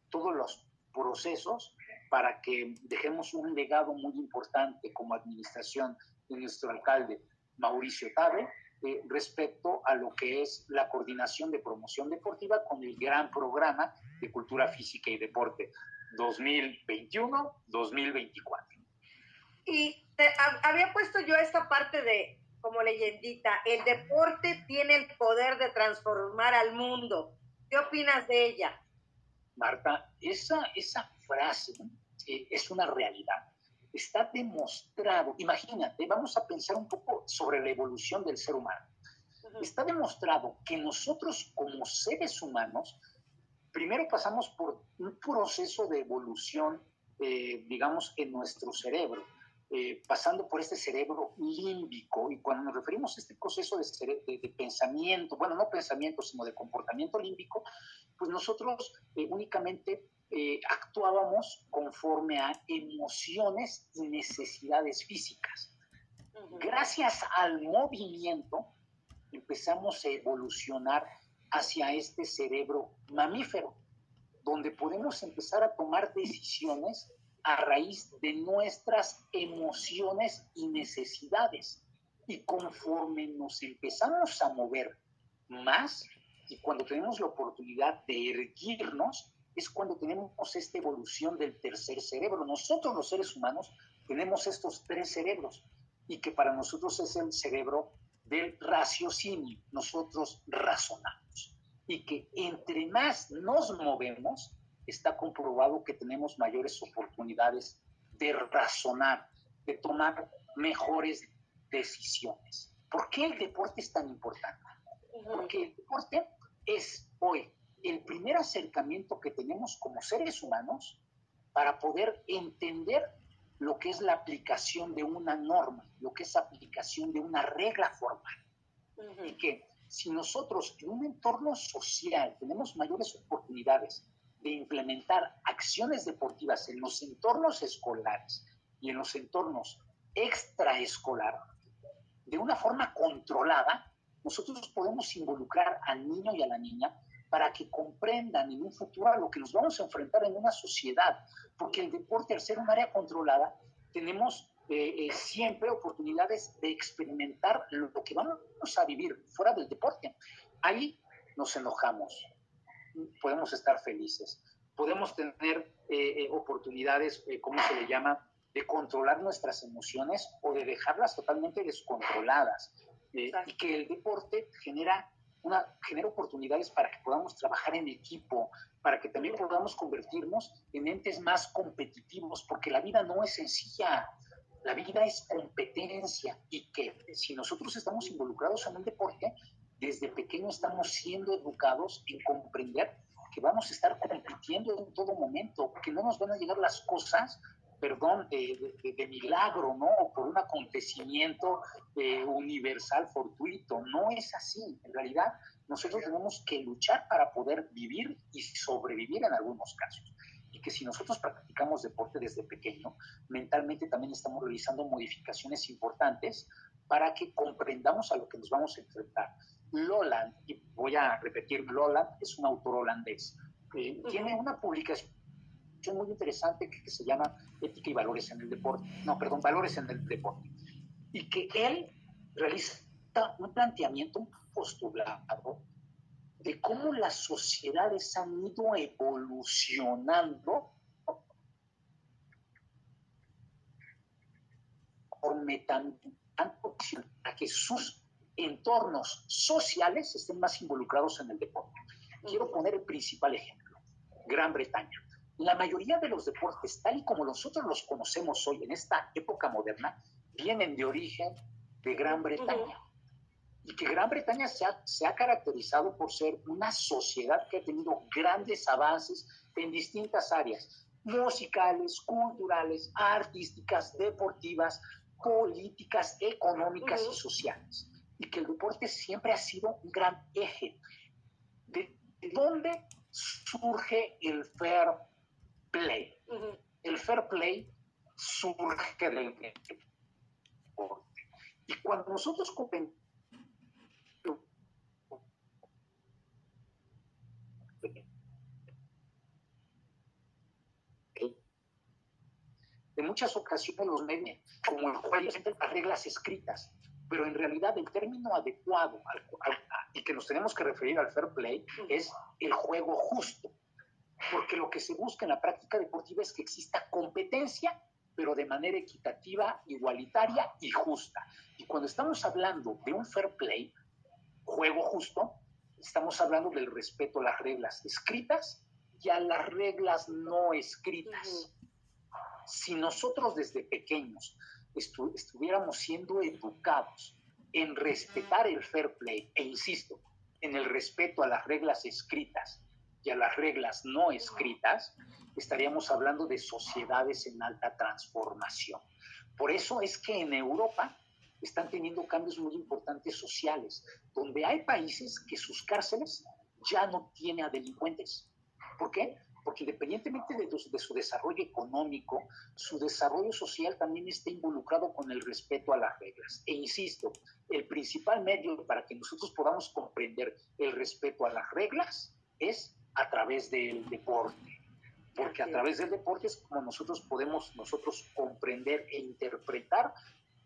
B: todos los procesos para que dejemos un legado muy importante como administración de nuestro alcalde, Mauricio Tabe, eh, respecto a lo que es la coordinación de promoción deportiva con el gran programa de cultura física y deporte 2021-2024.
A: Y había puesto yo esta parte de, como leyendita, el deporte tiene el poder de transformar al mundo. ¿Qué opinas de ella?
B: Marta, esa, esa frase eh, es una realidad está demostrado, imagínate, vamos a pensar un poco sobre la evolución del ser humano. Está demostrado que nosotros como seres humanos, primero pasamos por un proceso de evolución, eh, digamos, en nuestro cerebro, eh, pasando por este cerebro límbico, y cuando nos referimos a este proceso de, de, pensamiento, bueno, no pensamiento, sino de comportamiento límbico, pues nosotros eh, únicamente eh, actuábamos conforme a emociones y necesidades físicas. Gracias al movimiento empezamos a evolucionar hacia este cerebro mamífero, donde podemos empezar a tomar decisiones a raíz de nuestras emociones y necesidades. Y conforme nos empezamos a mover más, y cuando tenemos la oportunidad de erguirnos, es cuando tenemos esta evolución del tercer cerebro. Nosotros los seres humanos tenemos estos tres cerebros y que para nosotros es el cerebro del raciocinio. Nosotros razonamos y que entre más nos movemos, está comprobado que tenemos mayores oportunidades de razonar, de tomar mejores decisiones. ¿Por qué el deporte es tan importante? Porque el deporte es hoy el primer acercamiento que tenemos como seres humanos para poder entender lo que es la aplicación de una norma, lo que es aplicación de una regla formal. Y que si nosotros en un entorno social tenemos mayores oportunidades de implementar acciones deportivas en los entornos escolares y en los entornos extraescolar, de una forma controlada, nosotros podemos involucrar al niño y a la niña para que comprendan en un futuro lo que nos vamos a enfrentar en una sociedad, porque el deporte, al ser un área controlada, tenemos eh, eh, siempre oportunidades de experimentar lo que vamos a vivir fuera del deporte. Ahí nos enojamos, podemos estar felices. Podemos tener eh, eh, oportunidades, eh, ¿cómo se le llama?, de controlar nuestras emociones o de dejarlas totalmente descontroladas. y que el deporte genera, una, genera oportunidades para que podamos trabajar en equipo, para que también podamos convertirnos en entes más competitivos, porque la vida no es sencilla. La vida es competencia y que si nosotros estamos involucrados en el deporte, desde pequeño estamos siendo educados en comprender que vamos a estar compitiendo en todo momento, que no nos van a llegar las cosas, perdón, de, milagro, ¿no? O por un acontecimiento eh, universal, fortuito. No es así. En realidad, nosotros tenemos que luchar para poder vivir y sobrevivir en algunos casos. Y que si nosotros practicamos deporte desde pequeño, mentalmente también estamos realizando modificaciones importantes para que comprendamos a lo que nos vamos a enfrentar. Loland, y voy a repetir, Loland es un autor holandés, tiene una publicación muy interesante que, se llama Ética y Valores en el Deporte, no, perdón, Valores en el Deporte, y que él realiza un planteamiento, un postulado de cómo las sociedades han ido evolucionando por a que sus entornos sociales estén más involucrados en el deporte. Quiero poner el principal ejemplo, Gran Bretaña. La mayoría de los deportes, tal y como nosotros los conocemos hoy en esta época moderna, vienen de origen de Gran Bretaña. Y que Gran Bretaña se ha, se ha caracterizado por ser una sociedad que ha tenido grandes avances en distintas áreas, musicales, culturales, artísticas, deportivas, políticas, económicas y sociales y que el deporte siempre ha sido un gran eje. ¿De dónde surge el fair play? El fair play surge del deporte. Y cuando nosotros en muchas ocasiones los medios, como el juego, las reglas escritas pero en realidad el término adecuado y que nos tenemos que referir al fair play es el juego justo, porque lo que se busca en la práctica deportiva es que exista competencia, pero de manera equitativa, igualitaria y justa. Y cuando estamos hablando de un fair play, juego justo, estamos hablando del respeto a las reglas escritas y a las reglas no escritas. Si nosotros desde pequeños estuviéramos siendo educados en respetar el fair play, e insisto, en el respeto a las reglas escritas y a las reglas no escritas, estaríamos hablando de sociedades en alta transformación. Por eso es que en Europa están teniendo cambios muy importantes sociales, donde hay países que sus cárceles ya no tienen a delincuentes. ¿Por qué? Porque independientemente de, de, su desarrollo económico, su desarrollo social también está involucrado con el respeto a las reglas. E insisto, el principal medio para que nosotros podamos comprender el respeto a las reglas es a través del deporte. Porque a través del deporte es como nosotros podemos nosotros comprender e interpretar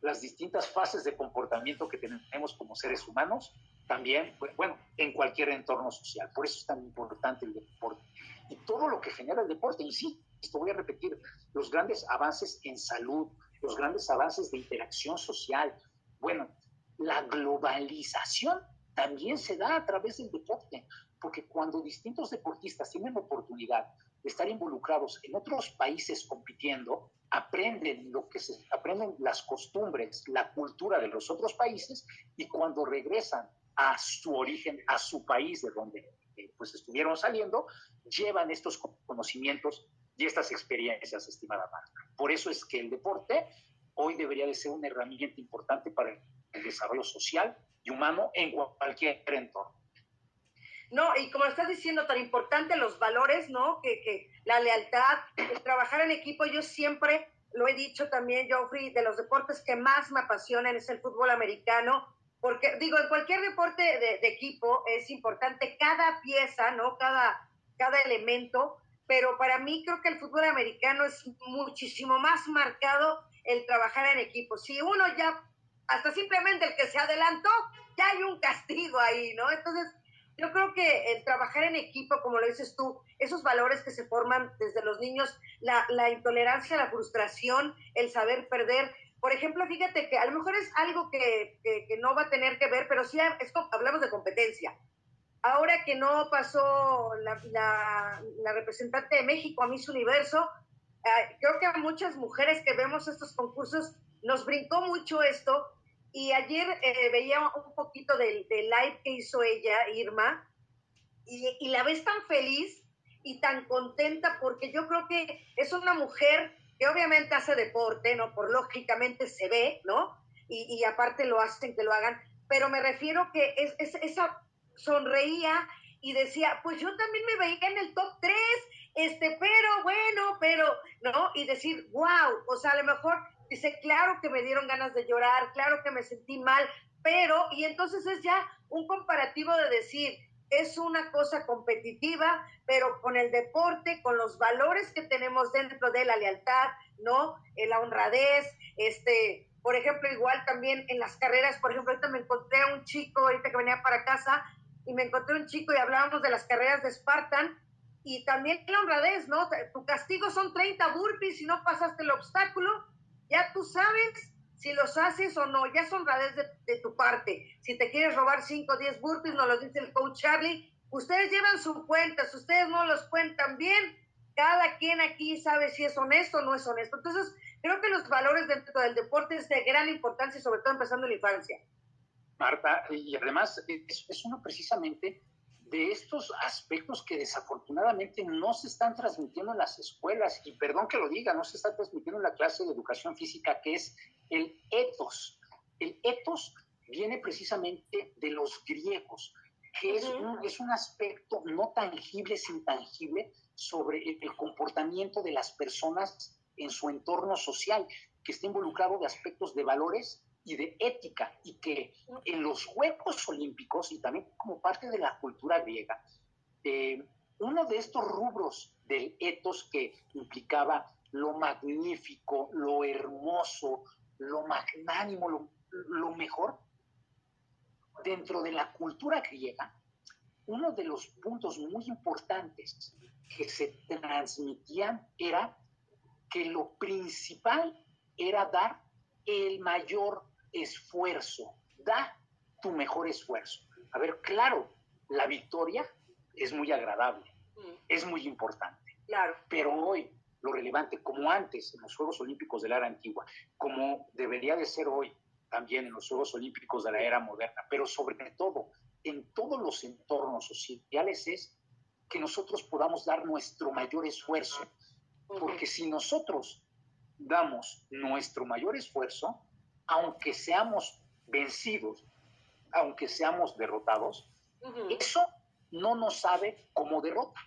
B: las distintas fases de comportamiento que tenemos como seres humanos, también, bueno, en cualquier entorno social. Por eso es tan importante el deporte. Y todo lo que genera el deporte, esto voy a repetir, los grandes avances en salud, los grandes avances de interacción social, bueno, la globalización también se da a través del deporte, porque cuando distintos deportistas tienen oportunidad de estar involucrados en otros países compitiendo, aprenden lo que se aprenden las costumbres, la cultura de los otros países y cuando regresan a su origen, a su país de donde eh, pues estuvieron saliendo, llevan estos conocimientos y estas experiencias, estimada Marta. Por eso es que el deporte hoy debería de ser una herramienta importante para el desarrollo social y humano en cualquier entorno.
A: No, y como estás diciendo, tan importante los valores, ¿no? Que, que la lealtad, el trabajar en equipo, yo siempre lo he dicho también, Geoffrey, de los deportes que más me apasionan es el fútbol americano, porque digo, en cualquier deporte de, de equipo es importante cada pieza, ¿no? Cada, cada elemento, pero para mí creo que el fútbol americano es muchísimo más marcado el trabajar en equipo. Si uno ya, hasta simplemente el que se adelantó, ya hay un castigo ahí, ¿no? Entonces, yo creo que el trabajar en equipo, como lo dices tú, esos valores que se forman desde los niños, la, la intolerancia, la frustración, el saber perder. Por ejemplo, fíjate que a lo mejor es algo que, que, no va a tener que ver, pero sí hablamos de competencia. Ahora que no pasó la, la, representante de México a Miss Universo, eh, creo que a muchas mujeres que vemos estos concursos nos brincó mucho esto y ayer eh, veía un poquito del, live que hizo ella, Irma, y, y, la ves tan feliz y tan contenta porque yo creo que es una mujer que obviamente hace deporte, ¿no? Por lógicamente se ve, ¿no? Y, y aparte lo hacen que lo hagan, pero me refiero que es, es, esa sonreía y decía, pues yo también me veía en el top 3, este, pero bueno, pero, ¿no? Y decir, wow, o sea, a lo mejor Dice, claro que me dieron ganas de llorar, claro que me sentí mal, pero, y entonces es ya un comparativo de decir, es una cosa competitiva, pero con el deporte, con los valores que tenemos dentro de la lealtad, ¿no? En la honradez, este, por ejemplo, igual también en las carreras, por ejemplo, ahorita me encontré a un chico, ahorita que venía para casa, y me encontré a un chico y hablábamos de las carreras de Spartan, y también la honradez, ¿no? Tu castigo son 30 burpees si no pasaste el obstáculo, ya tú sabes si los haces o no, ya son redes de, tu parte. Si te quieres robar 5 o 10 burpees, nos lo dice el coach Charlie, ustedes llevan su cuenta, si ustedes no los cuentan bien, cada quien aquí sabe si es honesto o no es honesto. Entonces, creo que los valores dentro del deporte es de gran importancia, sobre todo empezando en la infancia.
B: Marta, y además es uno precisamente de estos aspectos que desafortunadamente no se están transmitiendo en las escuelas, y perdón que lo diga, no se está transmitiendo en la clase de educación física, que es el etos. El etos viene precisamente de los griegos, que es, un, es un aspecto no tangible, es intangible, sobre el comportamiento de las personas en su entorno social, que está involucrado de aspectos de valores y de ética, y que en los Juegos Olímpicos y también como parte de la cultura griega, eh, uno de estos rubros del etos que implicaba lo magnífico, lo hermoso, lo magnánimo, lo, lo mejor, dentro de la cultura griega, uno de los puntos muy importantes que se transmitían era que lo principal era dar el mayor esfuerzo, da tu mejor esfuerzo. A ver, claro, la victoria es muy agradable, mm. es muy importante.
A: Claro.
B: Pero hoy, lo relevante, como antes en los Juegos Olímpicos de la era antigua, como debería de ser hoy también en los Juegos Olímpicos de la era moderna, pero sobre todo en todos los entornos sociales es que nosotros podamos dar nuestro mayor esfuerzo. Porque si nosotros damos nuestro mayor esfuerzo, aunque seamos vencidos, aunque seamos derrotados, eso no nos sabe como derrota,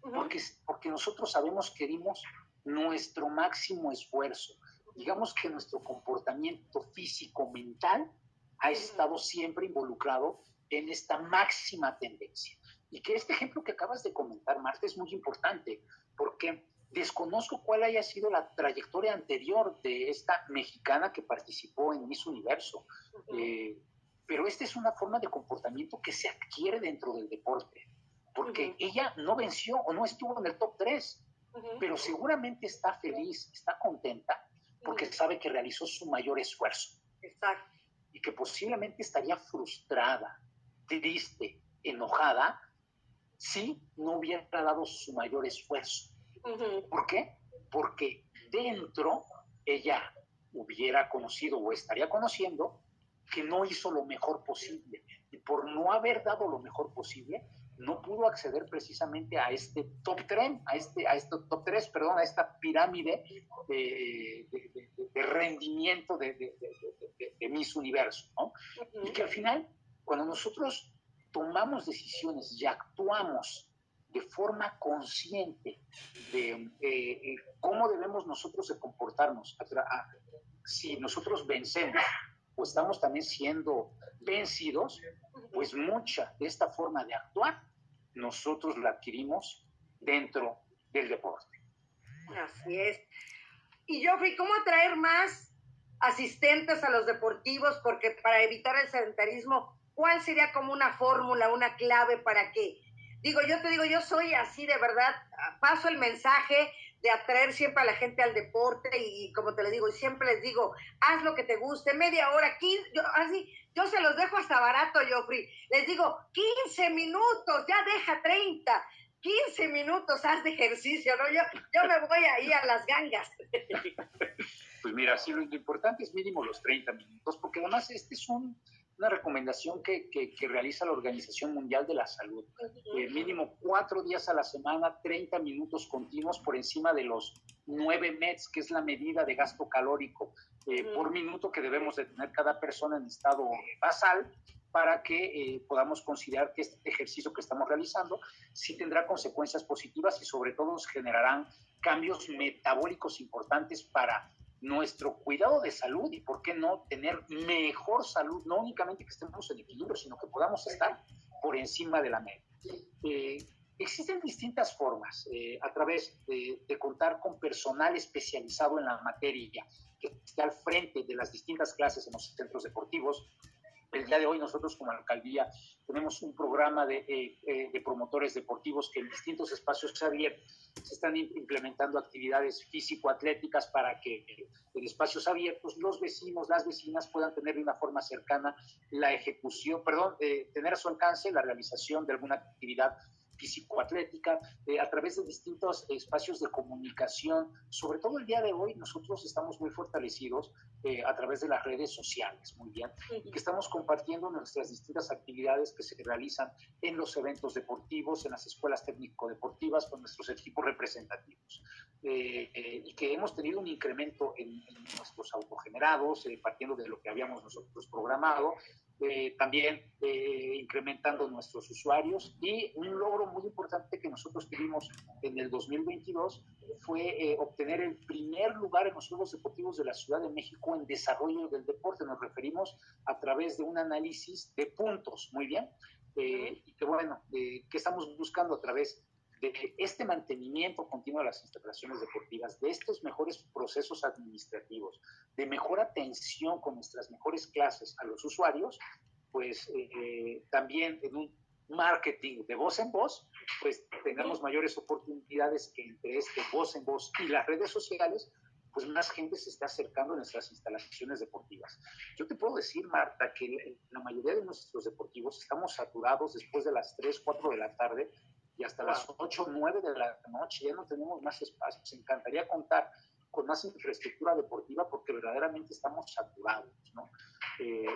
B: porque, porque nosotros sabemos que dimos nuestro máximo esfuerzo. Digamos que nuestro comportamiento físico, mental, ha estado siempre involucrado en esta máxima tendencia. Y que este ejemplo que acabas de comentar, Marta, es muy importante, porque desconozco cuál haya sido la trayectoria anterior de esta mexicana que participó en Miss Universo, eh, pero esta es una forma de comportamiento que se adquiere dentro del deporte, porque ella no venció o no estuvo en el top 3, pero seguramente está feliz, está contenta, porque sabe que realizó su mayor esfuerzo. Exacto. Y que posiblemente estaría frustrada, triste, enojada, si no hubiera dado su mayor esfuerzo. ¿Por qué? Porque dentro ella hubiera conocido o estaría conociendo que no hizo lo mejor posible. Y por no haber dado lo mejor posible, no pudo acceder precisamente a este top 3, a este, a este top 3, perdón, a esta pirámide de, rendimiento de, de, Miss Universo, ¿no? Y que al final, cuando nosotros tomamos decisiones y actuamos de forma consciente de eh, eh, cómo debemos nosotros de comportarnos, si nosotros vencemos o estamos también siendo vencidos, pues mucha de esta forma de actuar nosotros la adquirimos dentro del deporte.
A: Así es. Y Joffrey, ¿cómo atraer más asistentes a los deportivos? Porque para evitar el sedentarismo, ¿cuál sería como una fórmula, una clave para que Digo, yo te digo, yo soy así de verdad, paso el mensaje de atraer siempre a la gente al deporte y, como te lo digo, siempre les digo, haz lo que te guste, media hora, 15, yo, así, yo se los dejo hasta barato, Joffrey. Les digo, 15 minutos, ya deja 30. 15 minutos haz de ejercicio, ¿no? Yo, yo me voy ahí a las gangas. *laughs*
B: Pues mira, sí, lo importante es mínimo los 30 minutos, porque además este es un, una recomendación que, que, realiza la Organización Mundial de la Salud. Eh, mínimo cuatro días a la semana, 30 minutos continuos por encima de los 9 METs, que es la medida de gasto calórico eh, por minuto que debemos de tener cada persona en estado basal para que eh, podamos considerar que este ejercicio que estamos realizando sí tendrá consecuencias positivas y sobre todo nos generarán cambios metabólicos importantes para nuestro cuidado de salud y, ¿por qué no, tener mejor salud? No únicamente que estemos en equilibrio, sino que podamos estar por encima de la media. Eh, existen distintas formas eh, a través de, de, contar con personal especializado en la materia que esté al frente de las distintas clases en los centros deportivos, el día de hoy nosotros como alcaldía tenemos un programa de, eh, eh, promotores deportivos que en distintos espacios abiertos se están implementando actividades físico-atléticas para que en espacios abiertos los vecinos, las vecinas puedan tener de una forma cercana la ejecución, perdón, eh, tener a su alcance la realización de alguna actividad físico-atlética, eh, a través de distintos espacios de comunicación. Sobre todo el día de hoy, nosotros estamos muy fortalecidos eh, a través de las redes sociales, muy bien, y que estamos compartiendo nuestras distintas actividades que se realizan en los eventos deportivos, en las escuelas técnico-deportivas, con nuestros equipos representativos. Eh, y que hemos tenido un incremento en, en nuestros autogenerados, partiendo de lo que habíamos nosotros programado, eh, también eh, incrementando nuestros usuarios. Y un logro muy importante que nosotros tuvimos en el 2022 fue eh, obtener el primer lugar en los Juegos Deportivos de la Ciudad de México en desarrollo del deporte. Nos referimos a través de un análisis de puntos, muy bien, y que bueno, que estamos buscando a través de este mantenimiento continuo de las instalaciones deportivas, de estos mejores procesos administrativos, de mejor atención con nuestras mejores clases a los usuarios, pues eh, también en un marketing de voz en voz, pues tengamos mayores oportunidades que entre este voz en voz y las redes sociales, pues más gente se está acercando a nuestras instalaciones deportivas. Yo te puedo decir, Marta, que la mayoría de nuestros deportivos estamos saturados después de las 3, 4 de la tarde y hasta las 8 o 9 de la noche ya no tenemos más espacios. encantaría contar con más infraestructura deportiva porque verdaderamente estamos saturados, ¿no? Eh,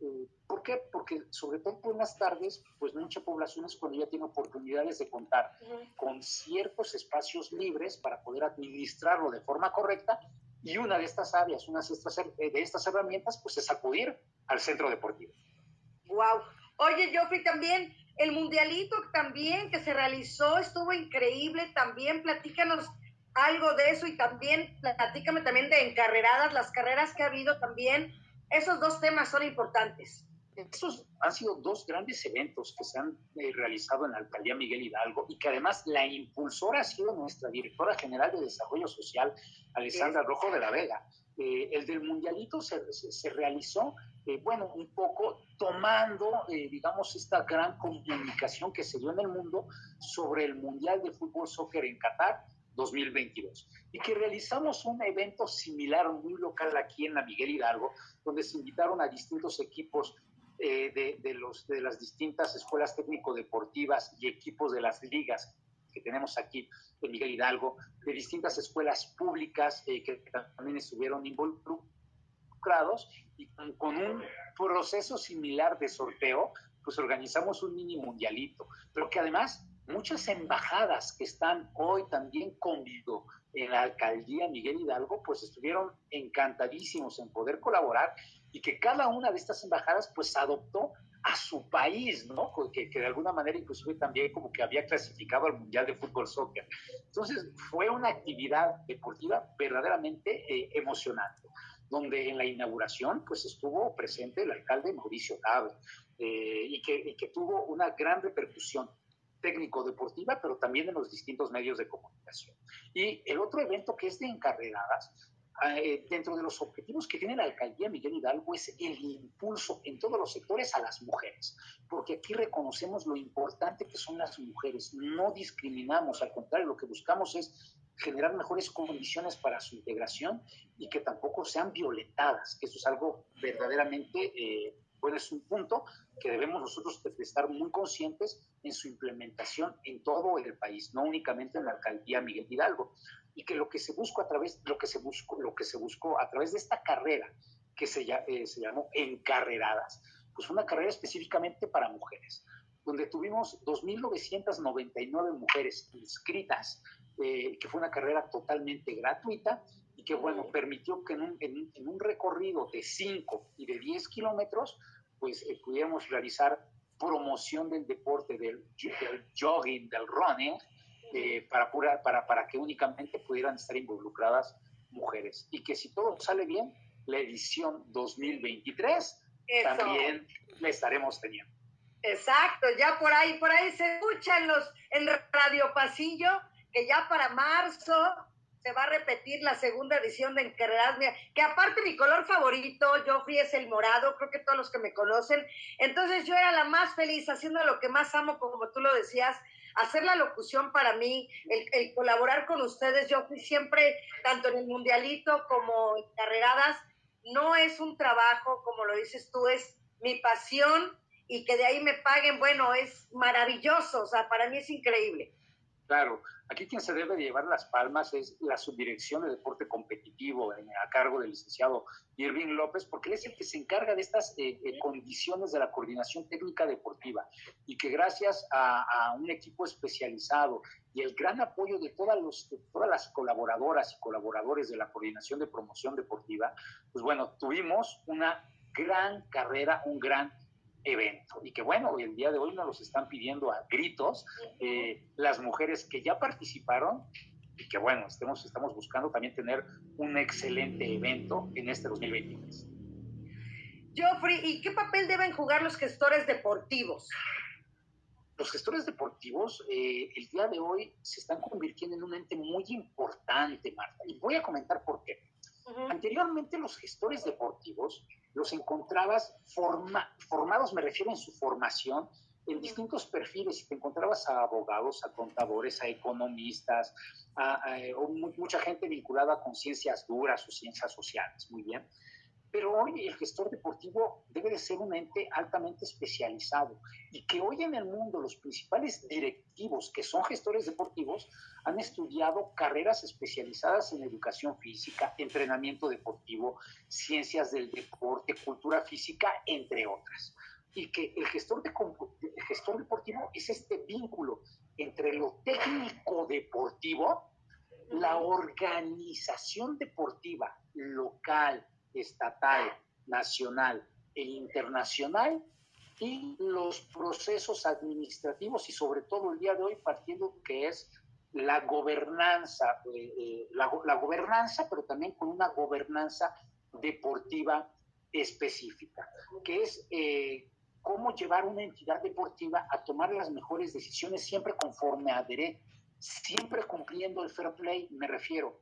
B: eh, ¿Por qué? Porque sobre todo en las tardes, pues mucha población es cuando ya tiene oportunidades de contar con ciertos espacios libres para poder administrarlo de forma correcta Y una de estas áreas, una de estas herramientas, pues es acudir al centro deportivo.
A: Wow. Oye, Joffrey, también el mundialito también que se realizó estuvo increíble. También platícanos algo de eso y también platícame también de encarreradas, las carreras que ha habido también. Esos dos temas son importantes.
B: Estos han sido dos grandes eventos que se han eh, realizado en la alcaldía Miguel Hidalgo y que además la impulsora ha sido nuestra directora general de Desarrollo Social, Alessandra Rojo de la Vega. Eh, el del Mundialito se, se, realizó, eh, bueno, un poco tomando, digamos, esta gran comunicación que se dio en el mundo sobre el Mundial de Fútbol Soccer en Qatar 2022 y que realizamos un evento similar, muy local aquí en la Miguel Hidalgo, donde se invitaron a distintos equipos eh, de, los, de las distintas escuelas técnico-deportivas y equipos de las ligas que tenemos aquí en Miguel Hidalgo, de distintas escuelas públicas eh, que también estuvieron involucrados y con, un proceso similar de sorteo, pues organizamos un mini mundialito, pero que además muchas embajadas que están hoy también conmigo en la alcaldía Miguel Hidalgo, pues estuvieron encantadísimos en poder colaborar y que cada una de estas embajadas pues adoptó a su país, ¿no? Que, que, de alguna manera inclusive también como que había clasificado al Mundial de Fútbol Soccer. Entonces fue una actividad deportiva verdaderamente eh, emocionante, donde en la inauguración pues estuvo presente el alcalde Mauricio Tabe eh, y, que, y que tuvo una gran repercusión técnico-deportiva, pero también en los distintos medios de comunicación. Y el otro evento que es de encarregadas, dentro de los objetivos que tiene la alcaldía Miguel Hidalgo es el impulso en todos los sectores a las mujeres, porque aquí reconocemos lo importante que son las mujeres, no discriminamos, al contrario, lo que buscamos es generar mejores condiciones para su integración y que tampoco sean violentadas, que eso es algo verdaderamente, eh, bueno, es un punto que debemos nosotros estar muy conscientes en su implementación en todo el país, no únicamente en la alcaldía Miguel Hidalgo y que lo que se buscó a través, lo que se buscó, lo que se buscó a través de esta carrera que se, eh, se llamó Encarreradas, pues una carrera específicamente para mujeres, donde tuvimos 2.999 mujeres inscritas, eh, que fue una carrera totalmente gratuita y que, bueno, permitió que en un, en, un recorrido de 5 y de 10 kilómetros, pues eh, pudiéramos realizar promoción del deporte, del, del jogging, del running, eh, para, para, para que únicamente pudieran estar involucradas mujeres. Y que si todo sale bien, la edición 2023 también la estaremos teniendo.
A: Exacto, ya por ahí, por ahí se escuchan los en Radio Pasillo que ya para marzo se va a repetir la segunda edición de Encarreras, que aparte mi color favorito, Joffrey, es el morado, creo que todos los que me conocen, entonces yo era la más feliz haciendo lo que más amo, como tú lo decías, hacer la locución para mí, el, colaborar con ustedes, yo siempre, tanto en el Mundialito como en Carreradas, no es un trabajo, como lo dices tú, es mi pasión y que de ahí me paguen, bueno, es maravilloso, o sea, para mí es increíble.
B: Claro, aquí quien se debe llevar las palmas es la subdirección de deporte competitivo a cargo del licenciado Irving López, porque él es el que se encarga de estas eh, eh, condiciones de la coordinación técnica deportiva y que gracias a, un equipo especializado y el gran apoyo de todas, los, todas las colaboradoras y colaboradores de la coordinación de promoción deportiva, pues bueno, tuvimos una gran carrera, un gran evento. Y que bueno, el día de hoy nos los están pidiendo a gritos eh, las mujeres que ya participaron y que bueno, estemos, estamos buscando también tener un excelente evento en este 2023.
A: Joffrey, ¿y qué papel deben jugar los gestores deportivos?
B: Los gestores deportivos eh, el día de hoy se están convirtiendo en un ente muy importante, Marta, y voy a comentar por qué. Anteriormente los gestores deportivos los encontrabas formados, me refiero en su formación, en distintos perfiles, y te encontrabas a abogados, a contadores, a economistas, a, mucha gente vinculada con ciencias duras o ciencias sociales, muy bien. Pero hoy el gestor deportivo debe de ser un ente altamente especializado y que hoy en el mundo los principales directivos que son gestores deportivos han estudiado carreras especializadas en educación física, entrenamiento deportivo, ciencias del deporte, cultura física, entre otras. Y que el gestor, de, el gestor deportivo es este vínculo entre lo técnico deportivo la organización deportiva local, estatal, nacional e internacional y los procesos administrativos y sobre todo el día de hoy partiendo que es la gobernanza, eh, eh, la, la, gobernanza, pero también con una gobernanza deportiva específica, que es eh, cómo llevar una entidad deportiva a tomar las mejores decisiones siempre conforme a derecho, siempre cumpliendo el fair play, me refiero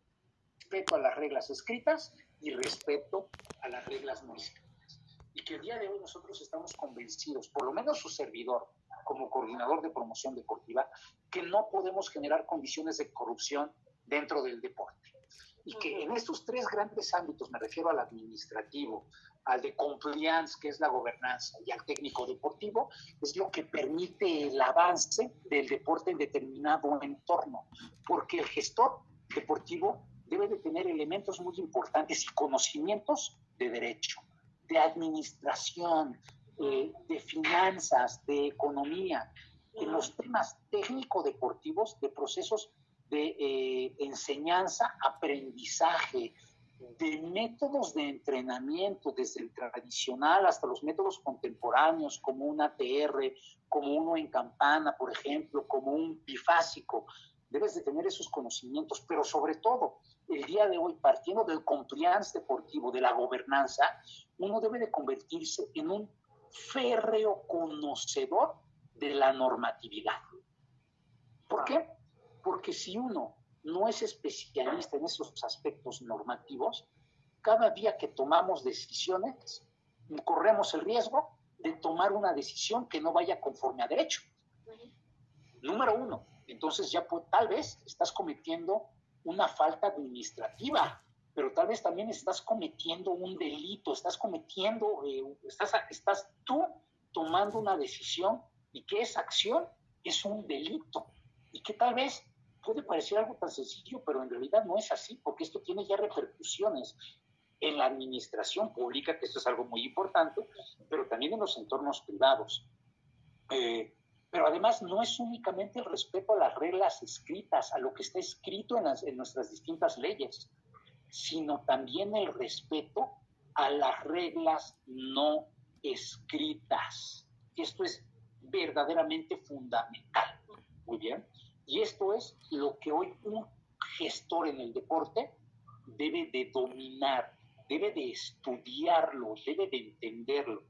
B: respeto a las reglas escritas y respeto a las reglas escritas. Y que el día de hoy nosotros estamos convencidos, por lo menos su servidor, como coordinador de promoción deportiva, que no podemos generar condiciones de corrupción dentro del deporte. Y que en estos tres grandes ámbitos, me refiero al administrativo, al de compliance, que es la gobernanza, y al técnico deportivo, es lo que permite el avance del deporte en determinado entorno. Porque el gestor deportivo debe de tener elementos muy importantes y conocimientos de derecho, de administración, eh, de finanzas, de economía, en los temas técnico-deportivos, de procesos de eh, enseñanza, aprendizaje, de métodos de entrenamiento, desde el tradicional hasta los métodos contemporáneos, como un ATR, como uno en campana, por ejemplo, como un bifásico. Debes de tener esos conocimientos, pero sobre todo, el día de hoy, partiendo del compliance deportivo, de la gobernanza, uno debe de convertirse en un férreo conocedor de la normatividad. ¿Por qué? Porque si uno no es especialista en esos aspectos normativos, cada día que tomamos decisiones, corremos el riesgo de tomar una decisión que no vaya conforme a derecho. Número uno, entonces ya tal vez estás cometiendo una falta administrativa, pero tal vez también estás cometiendo un delito, estás cometiendo, eh, estás, estás tú tomando una decisión y que esa acción es un delito y que tal vez puede parecer algo tan sencillo, pero en realidad no es así, porque esto tiene ya repercusiones en la administración pública, que esto es algo muy importante, pero también en los entornos privados. Eh, pero además no es únicamente el respeto a las reglas escritas, a lo que está escrito en, nuestras distintas leyes, sino también el respeto a las reglas no escritas. Esto es verdaderamente fundamental. Muy bien. Y esto es lo que hoy un gestor en el deporte debe de dominar, debe de estudiarlo, debe de entenderlo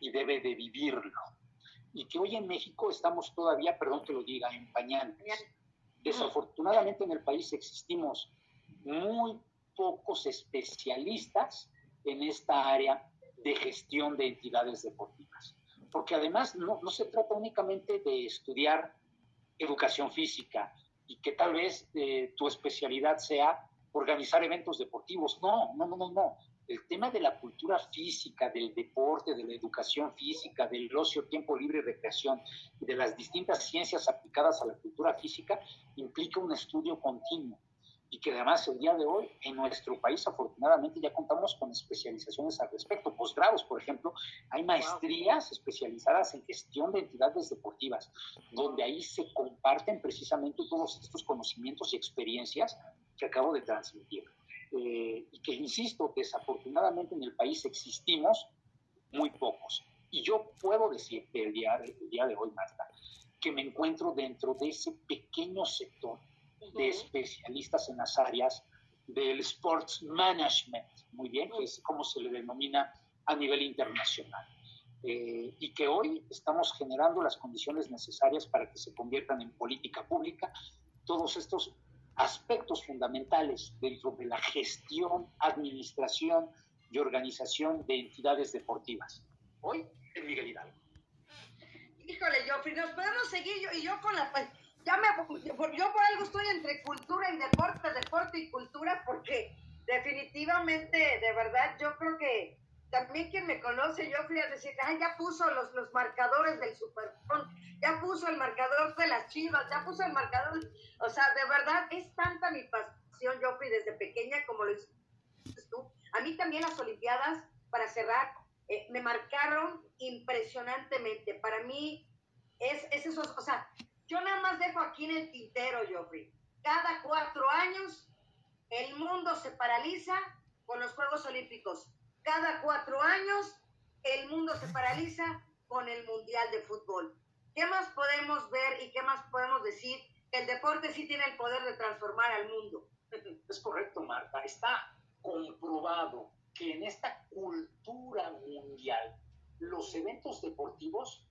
B: y debe de vivirlo. Y que hoy en México estamos todavía, perdón que lo diga, en pañales. Desafortunadamente en el país existimos muy pocos especialistas en esta área de gestión de entidades deportivas. Porque además no, no se trata únicamente de estudiar educación física y que tal vez eh, tu especialidad sea organizar eventos deportivos. No, no, no, no, no. El tema de la cultura física, del deporte, de la educación física, del ocio, tiempo libre y recreación, de las distintas ciencias aplicadas a la cultura física, implica un estudio continuo y que además el día de hoy en nuestro país afortunadamente ya contamos con especializaciones al respecto, posgrados, por ejemplo, hay maestrías especializadas en gestión de entidades deportivas, donde ahí se comparten precisamente todos estos conocimientos y experiencias que acabo de transmitir. Eh, y que, insisto, desafortunadamente en el país existimos muy pocos. Y yo puedo decirte el día, el día de hoy, Marta, que me encuentro dentro de ese pequeño sector de especialistas en las áreas del sports management, muy bien, que es como se le denomina a nivel internacional. Eh, y que hoy estamos generando las condiciones necesarias para que se conviertan en política pública todos estos aspectos fundamentales dentro de la gestión, administración y organización de entidades deportivas. Hoy, en Miguel Hidalgo.
A: Híjole, Joffrey, nos podemos seguir y yo con la ya me, yo por algo estoy entre cultura y deporte, deporte y cultura, porque definitivamente, de verdad, yo creo que también quien me conoce, yo fui a decir, ay, ya puso los, los marcadores del Superfón, ya puso el marcador de las chivas, ya puso el marcador, o sea, de verdad, es tanta mi pasión, yo fui desde pequeña, como lo dices tú. A mí también las Olimpiadas, para cerrar, eh, me marcaron impresionantemente. Para mí, es, es eso, o sea, yo nada más dejo aquí en el tintero, Joffrey. cada cuatro años el mundo se paraliza con los Juegos Olímpicos. Cada cuatro años el mundo se paraliza con el Mundial de Fútbol. ¿Qué más podemos ver y qué más podemos decir? El deporte sí tiene el poder de transformar al mundo. *laughs*
B: Es correcto, Marta. Está comprobado que en esta cultura mundial los eventos deportivos